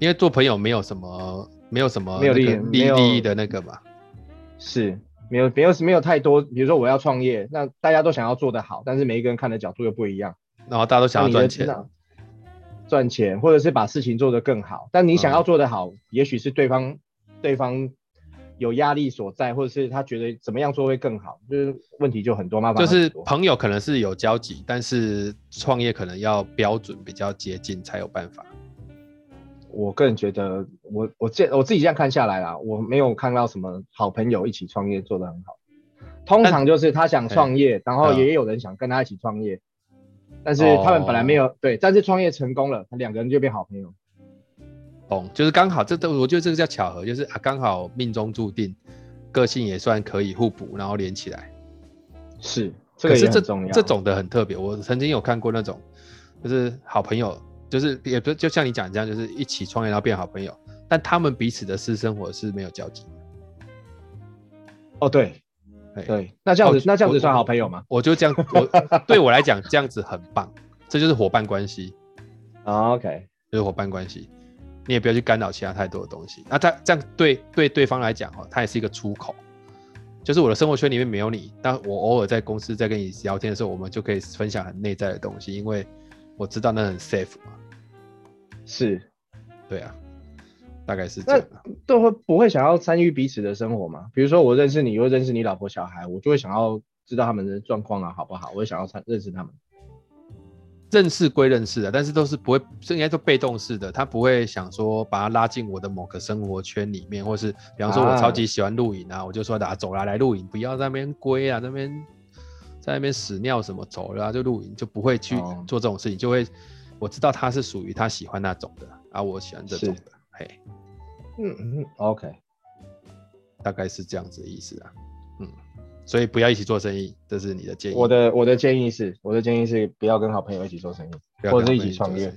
因为做朋友没有什么，没有什么没有利利利益的那个吧，是没有没有没有太多。比如说我要创业，那大家都想要做得好，但是每一个人看的角度又不一样。然后大家都想要赚钱，赚钱或者是把事情做得更好。但你想要做得好，嗯、也许是对方对方。有压力所在，或者是他觉得怎么样做会更好，就是问题就很多，麻烦。就是朋友可能是有交集，但是创业可能要标准比较接近才有办法。我个人觉得，我我这我自己这样看下来啦，我没有看到什么好朋友一起创业做得很好。通常就是他想创业，然后也有人想跟他一起创业，但是他们本来没有、哦、对，但是创业成功了，他两个人就变好朋友。懂，就是刚好，这都我觉得这个叫巧合，就是啊，刚好命中注定，个性也算可以互补，然后连起来。是，这个是这这种的很特别，我曾经有看过那种，就是好朋友，就是也不就像你讲这样，就是一起创业然后变好朋友，但他们彼此的私生活是没有交集。哦，对，对，那这样子，哦、那这样子算好朋友吗？我，我就这样，我对我来讲这样子很棒，这就是伙伴关系。(laughs) 哦、OK，就是伙伴关系。你也不要去干扰其他太多的东西。那他这样对对对方来讲哦，他也是一个出口，就是我的生活圈里面没有你，但我偶尔在公司在跟你聊天的时候，我们就可以分享很内在的东西，因为我知道那很 safe 嘛。是，对啊，大概是这样。都会不会想要参与彼此的生活吗？比如说我认识你，又认识你老婆小孩，我就会想要知道他们的状况啊，好不好？我也想要参认识他们。认识归认识的，但是都是不会，这应该都被动式的。他不会想说把他拉进我的某个生活圈里面，或是比方说我超级喜欢露营啊，啊我就说打走啦，来露营，不要在那边龟啊，那边在那边屎尿什么走了，啊、就露营，就不会去做这种事情，就会我知道他是属于他喜欢那种的，啊，我喜欢这种的，嘿，嗯嗯，OK，大概是这样子的意思啊，嗯。所以不要一起做生意，这是你的建议。我的我的建议是，我的建议是不要跟好朋友一起做生意，或者一起创业。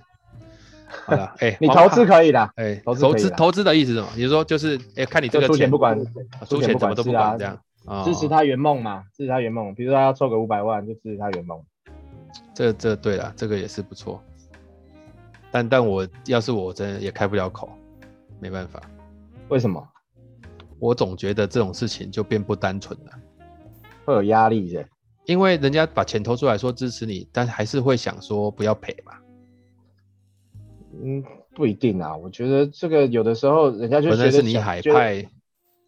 好了，哎、欸，你投资可以的，哎、欸，投资投资的意思是什么？你说就是，哎、欸，看你这个钱，不管，出钱怎么都不管这样，啊、支持他圆梦嘛，支持他圆梦。比如说他要凑个五百万，就支持他圆梦。这这对了，这个也是不错。但但我要是我真的也开不了口，没办法。为什么？我总觉得这种事情就变不单纯了。会有压力的，因为人家把钱投出来说支持你，但还是会想说不要赔嘛。嗯，不一定啊，我觉得这个有的时候人家就觉得是你海派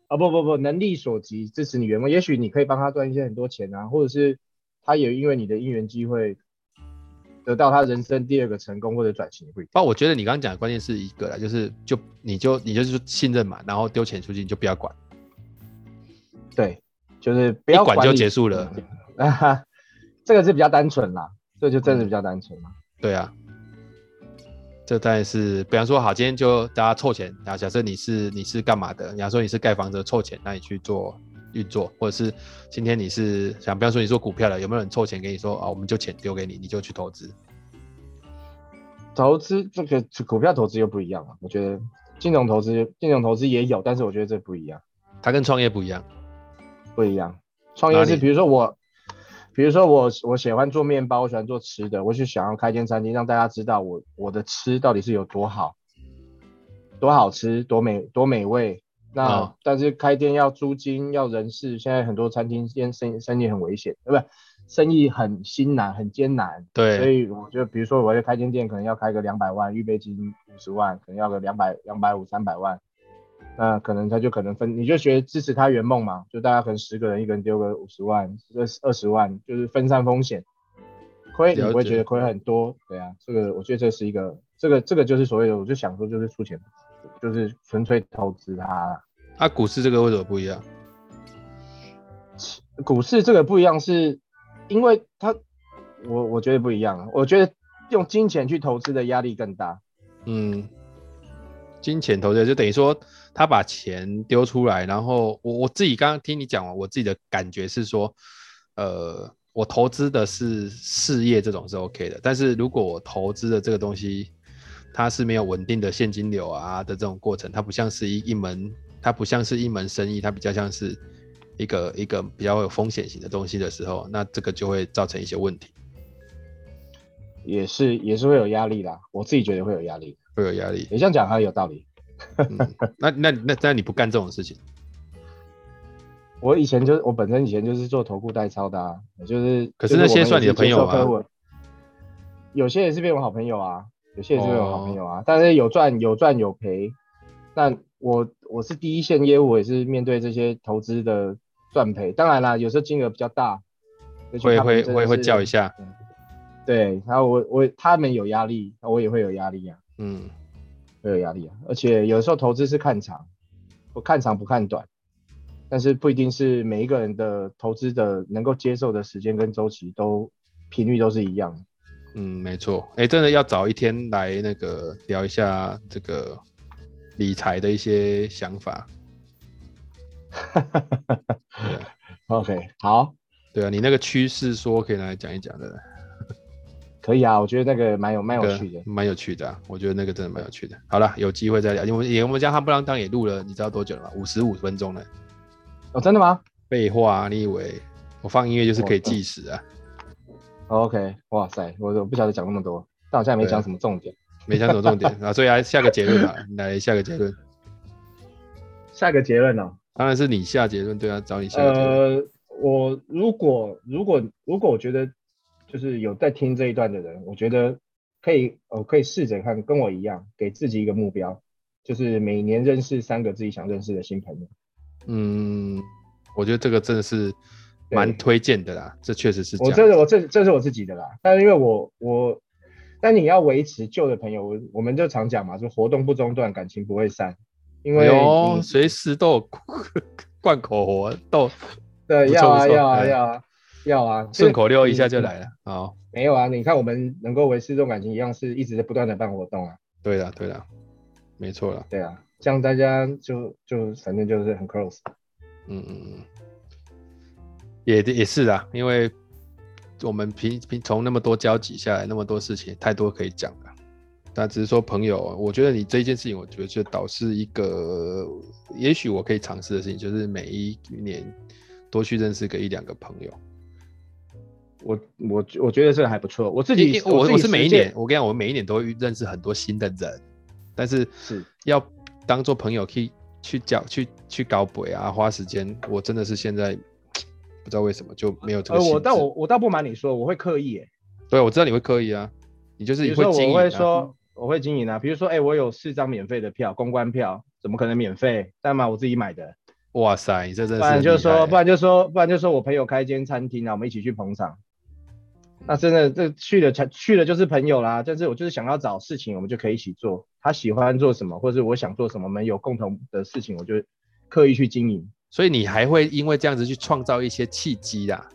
啊，不不不，能力所及支持你员工，也许你可以帮他赚一些很多钱啊，或者是他也因为你的因缘机会得到他人生第二个成功或者转型会。不，我觉得你刚刚讲的关键是一个啦，就是就你就你就是信任嘛，然后丢钱出去你就不要管。对。就是不要管，管就结束了，啊哈，这个是比较单纯啦，这个、就真的比较单纯嘛。对啊，这当然是，比方说好，今天就大家凑钱然后，假设你是你是干嘛的？你要说你是盖房子凑钱，那你去做运作，或者是今天你是想，比方说你做股票的，有没有人凑钱给你说啊？我们就钱丢给你，你就去投资。投资这个股票投资又不一样了，我觉得金融投资金融投资也有，但是我觉得这不一样，它跟创业不一样。不一样，创业是比如说我，比如说我我喜欢做面包，我喜欢做吃的，我就想要开间餐厅，让大家知道我我的吃到底是有多好，多好吃，多美多美味。那、哦、但是开店要租金要人事，现在很多餐厅现生生意很危险，对不对？生意很辛难很艰难。对，所以我就比如说我要开间店，可能要开个两百万，预备金五十万，可能要个两百两百五三百万。那可能他就可能分，你就学支持他圆梦嘛，就大家可能十个人，一个人丢个五十万、二二十万，就是分散风险，亏你不会觉得亏很多，对啊，这个我觉得这是一个，这个这个就是所谓的，我就想说就是出钱，就是纯粹投资它。啊，股市这个为什么不一样？股市这个不一样是因为它，我我觉得不一样，我觉得用金钱去投资的压力更大。嗯，金钱投资就等于说他把钱丢出来，然后我我自己刚刚听你讲完，我自己的感觉是说，呃。我投资的是事业，这种是 OK 的。但是如果我投资的这个东西，它是没有稳定的现金流啊的这种过程，它不像是一一门，它不像是一门生意，它比较像是一个一个比较有风险型的东西的时候，那这个就会造成一些问题。也是也是会有压力啦，我自己觉得会有压力，会有压力。你这样讲还有道理。嗯、那那那那你不干这种事情？(laughs) 我以前就我本身以前就是做投顾代操的啊，就是可是那些算你的朋友吗？有些也是变我好朋友啊，有些也是变我好朋友啊，哦、但是有赚有赚有赔。但我我是第一线业务，我也是面对这些投资的赚赔。当然啦，有时候金额比较大，会会会会叫一下。对，然后我我他们有压力，我也会有压力啊。嗯，会有压力啊，而且有时候投资是看长，不看长不看短。但是不一定是每一个人的投资的能够接受的时间跟周期都频率都是一样。嗯，没错。哎、欸，真的要找一天来那个聊一下这个理财的一些想法。哈哈哈哈哈。OK，好。对啊，你那个趋势说可以来讲一讲的。可以啊，我觉得那个蛮有蛮有趣的，蛮有趣的、啊。我觉得那个真的蛮有趣的。好了，有机会再聊。因为我们家夯不啷当也录了，你知道多久了吗？五十五分钟了。哦，真的吗？废话，你以为我放音乐就是可以计时啊？OK，哇塞，我我不晓得讲那么多，但我现在没讲什么重点，没讲什么重点 (laughs) 啊，所以来下个结论吧，来下个结论。下个结论呢、哦？当然是你下结论，对啊，找你下个结论。呃，我如果如果如果我觉得就是有在听这一段的人，我觉得可以，我可以试着看，跟我一样，给自己一个目标，就是每年认识三个自己想认识的新朋友。嗯，我觉得这个真的是蛮推荐的啦，这确实是。我这是我这这是我自己的啦，但是因为我我，但你要维持旧的朋友，我我们就常讲嘛，就活动不中断，感情不会散。因为哦，随时都有灌口活，都对，要啊要啊要啊要啊，顺口溜一下就来了。好，没有啊，你看我们能够维持这种感情，一样是一直在不断的办活动啊。对的对的，没错了。对啊。这样大家就就反正就是很 close，嗯嗯嗯，也也是啊，因为我们平平从那么多交集下来，那么多事情，太多可以讲了。但只是说朋友，我觉得你这一件事情，我觉得就导致一个，也许我可以尝试的事情，就是每一年多去认识个一两个朋友。我我我觉得这个还不错。我自己我我是每一年，我跟你讲，我每一年都会认识很多新的人，但是是要。当做朋友可以去交去去搞鬼啊，花时间，我真的是现在不知道为什么就没有这个。呃，我但我我倒不瞒你说，我会刻意哎。对，我知道你会刻意啊，你就是你会经营啊。比如说我会说我会经营啊，比如说哎、欸，我有四张免费的票，公关票，怎么可能免费？但嘛，我自己买的。哇塞，你这真的是。不然就说，不然就说，不然就说我朋友开一间餐厅啊，我们一起去捧场。那真的，这去了才去了就是朋友啦。但是我就是想要找事情，我们就可以一起做。他喜欢做什么，或者是我想做什么，我们有共同的事情，我就刻意去经营。所以你还会因为这样子去创造一些契机啦。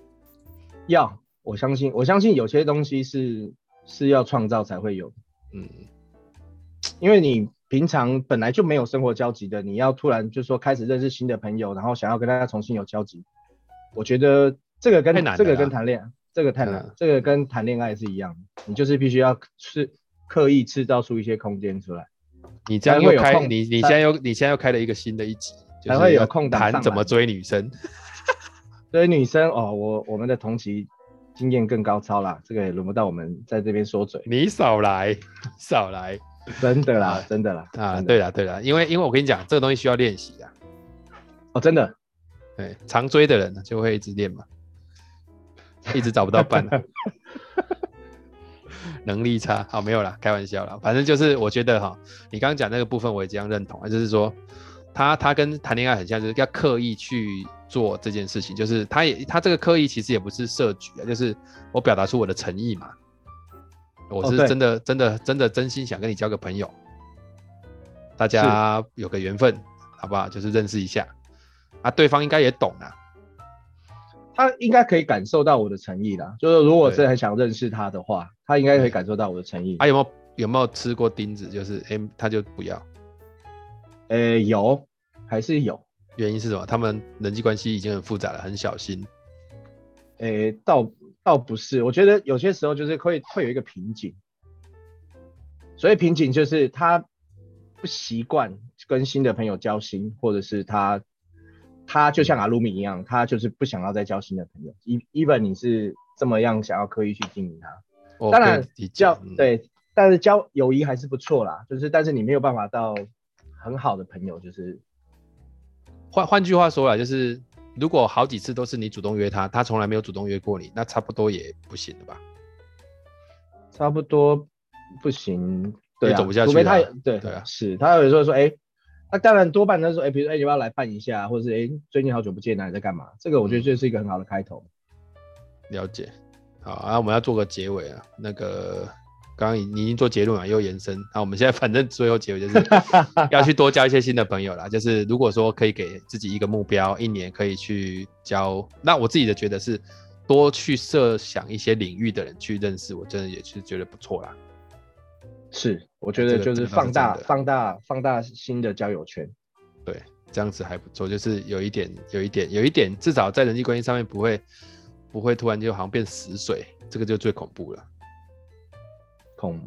要，我相信，我相信有些东西是是要创造才会有。嗯，因为你平常本来就没有生活交集的，你要突然就说开始认识新的朋友，然后想要跟大家重新有交集，我觉得这个跟这个跟谈恋爱。这个太难，嗯、这个跟谈恋爱是一样的，你就是必须要是刻意制造出一些空间出来。你这样又开，你你现在又你现在又开了一个新的一集，才会有空谈怎么追女生。(laughs) 追女生哦，我我们的同期经验更高超啦，这个也轮不到我们在这边说嘴。你少来，少来，真的啦，真的啦啊！对啦对啦，因为因为我跟你讲，这个东西需要练习啊。哦，真的，对，常追的人就会一直练嘛。一直找不到伴，(laughs) 能力差，好，没有啦，开玩笑啦，反正就是我觉得哈，你刚刚讲那个部分我也这样认同啊，就是说他他跟谈恋爱很像，就是要刻意去做这件事情，就是他也他这个刻意其实也不是设局啊，就是我表达出我的诚意嘛，我是真的真的真的真心想跟你交个朋友，大家有个缘分，好不好？就是认识一下啊，对方应该也懂啊。他应该可以感受到我的诚意啦。就是如果是很想认识他的话，他应该可以感受到我的诚意。他、啊、有没有有没有吃过钉子？就是哎、欸，他就不要。呃、欸，有，还是有。原因是什么？他们人际关系已经很复杂了，很小心。诶、欸，倒倒不是，我觉得有些时候就是会会有一个瓶颈。所以瓶颈就是他不习惯跟新的朋友交心，或者是他他就像阿鲁米一样，他就是不想要再交新的朋友。even 你是这么样想要刻意去经营他，哦、当然交对，但是交友谊还是不错啦。就是但是你没有办法到很好的朋友，就是换换句话说啦，就是如果好几次都是你主动约他，他从来没有主动约过你，那差不多也不行了吧？差不多。不行，对、啊，走不下去。除非他，对对啊，是他有时候说，哎、欸，那当然多半他说，哎、欸，比如说，哎、欸，你要不要来办一下，或者是，哎、欸，最近好久不见啊，你在干嘛？这个我觉得这是一个很好的开头。了解，好啊，我们要做个结尾啊。那个刚刚你已经做结论了，又延伸。那我们现在 (laughs) 反正最后结尾就是 (laughs) 要去多交一些新的朋友啦。就是如果说可以给自己一个目标，一年可以去交，那我自己的觉得是多去设想一些领域的人去认识，我真的也是觉得不错啦。是，我觉得就是放大、放大、放大新的交友圈，对，这样子还不错，就是有一点、有一点、有一点，至少在人际关系上面不会不会突然就好像变死水，这个就最恐怖了。恐，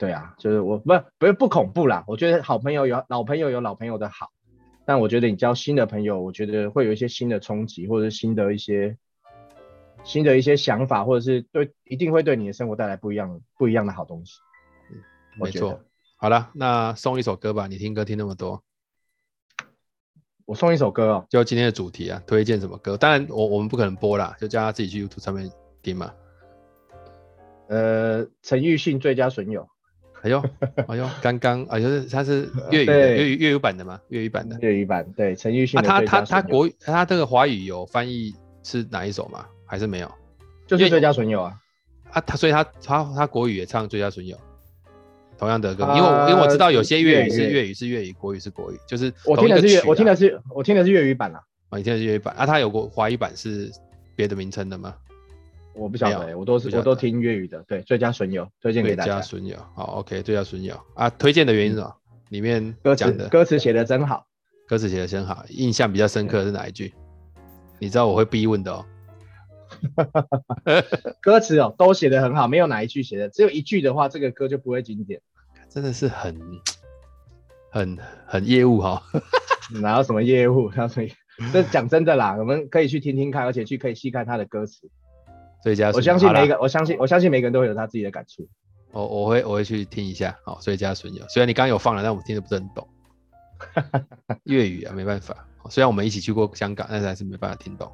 对啊，就是我不不是不恐怖啦，我觉得好朋友有老朋友有老朋友的好，但我觉得你交新的朋友，我觉得会有一些新的冲击，或者是新的一些新的一些想法，或者是对一定会对你的生活带来不一样不一样的好东西。没错，好了，那送一首歌吧。你听歌听那么多，我送一首歌哦。就今天的主题啊，推荐什么歌？当然我我们不可能播啦，就叫他自己去 YouTube 上面听嘛。呃，陈奕迅最佳损友。哎呦，哎呦，刚刚啊，就是他是 (laughs) 粤语的，粤语粤语版的吗？粤语版的。粤语版对陈奕迅。他他他国语他这个华语有翻译是哪一首吗？还是没有？就是最佳损友啊。啊，他所以他他他国语也唱最佳损友。同样的歌，因为我因为我知道有些粤语是粤语是粤语，国语是国语，就是我听的是粤，我听的是我听的是粤语版啊。啊，你听的是粤语版啊？他有过华语版是别的名称的吗？我不晓得，我都是我都听粤语的。对，最佳损友推荐给大家。最佳损友，好，OK，最佳损友啊，推荐的原因是什么？里面歌词歌词写的真好，歌词写的真好。印象比较深刻的是哪一句？你知道我会逼问的哦。(laughs) 歌词哦，都写的很好，没有哪一句写的，只有一句的话，这个歌就不会经典。真的是很很很业务哈，(laughs) 哪有什么业务？他说这讲真的啦，我们可以去听听看，而且去可以细看他的歌词。最佳，我相信每一个，我相信我相信每个人都会有他自己的感触。我我会我会去听一下。好，最佳损友，虽然你刚刚有放了，但我听的不是很懂。粤语啊，没办法。虽然我们一起去过香港，但是还是没办法听懂。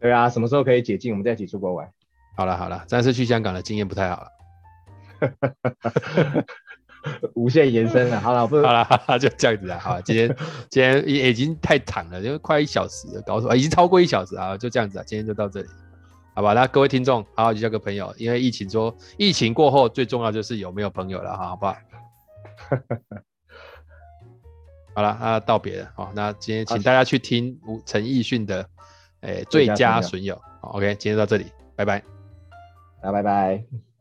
对啊，什么时候可以解禁，我们再一起出国玩。好了好了，但是去香港的经验不太好了。(laughs) 无限延伸了，好了，不好了，(laughs) 就这样子了。好，今天今天也已经太长了，因为快一小时了，搞错，已经超过一小时啊，就这样子啊，今天就到这里，好吧？那各位听众，好好去交个朋友，因为疫情说，疫情过后最重要就是有没有朋友了，好不好？(laughs) 好了，那道别了，好，那今天请大家去听吴陈奕迅的，欸，最佳损友，好，OK，今天到这里，拜拜，啊拜拜。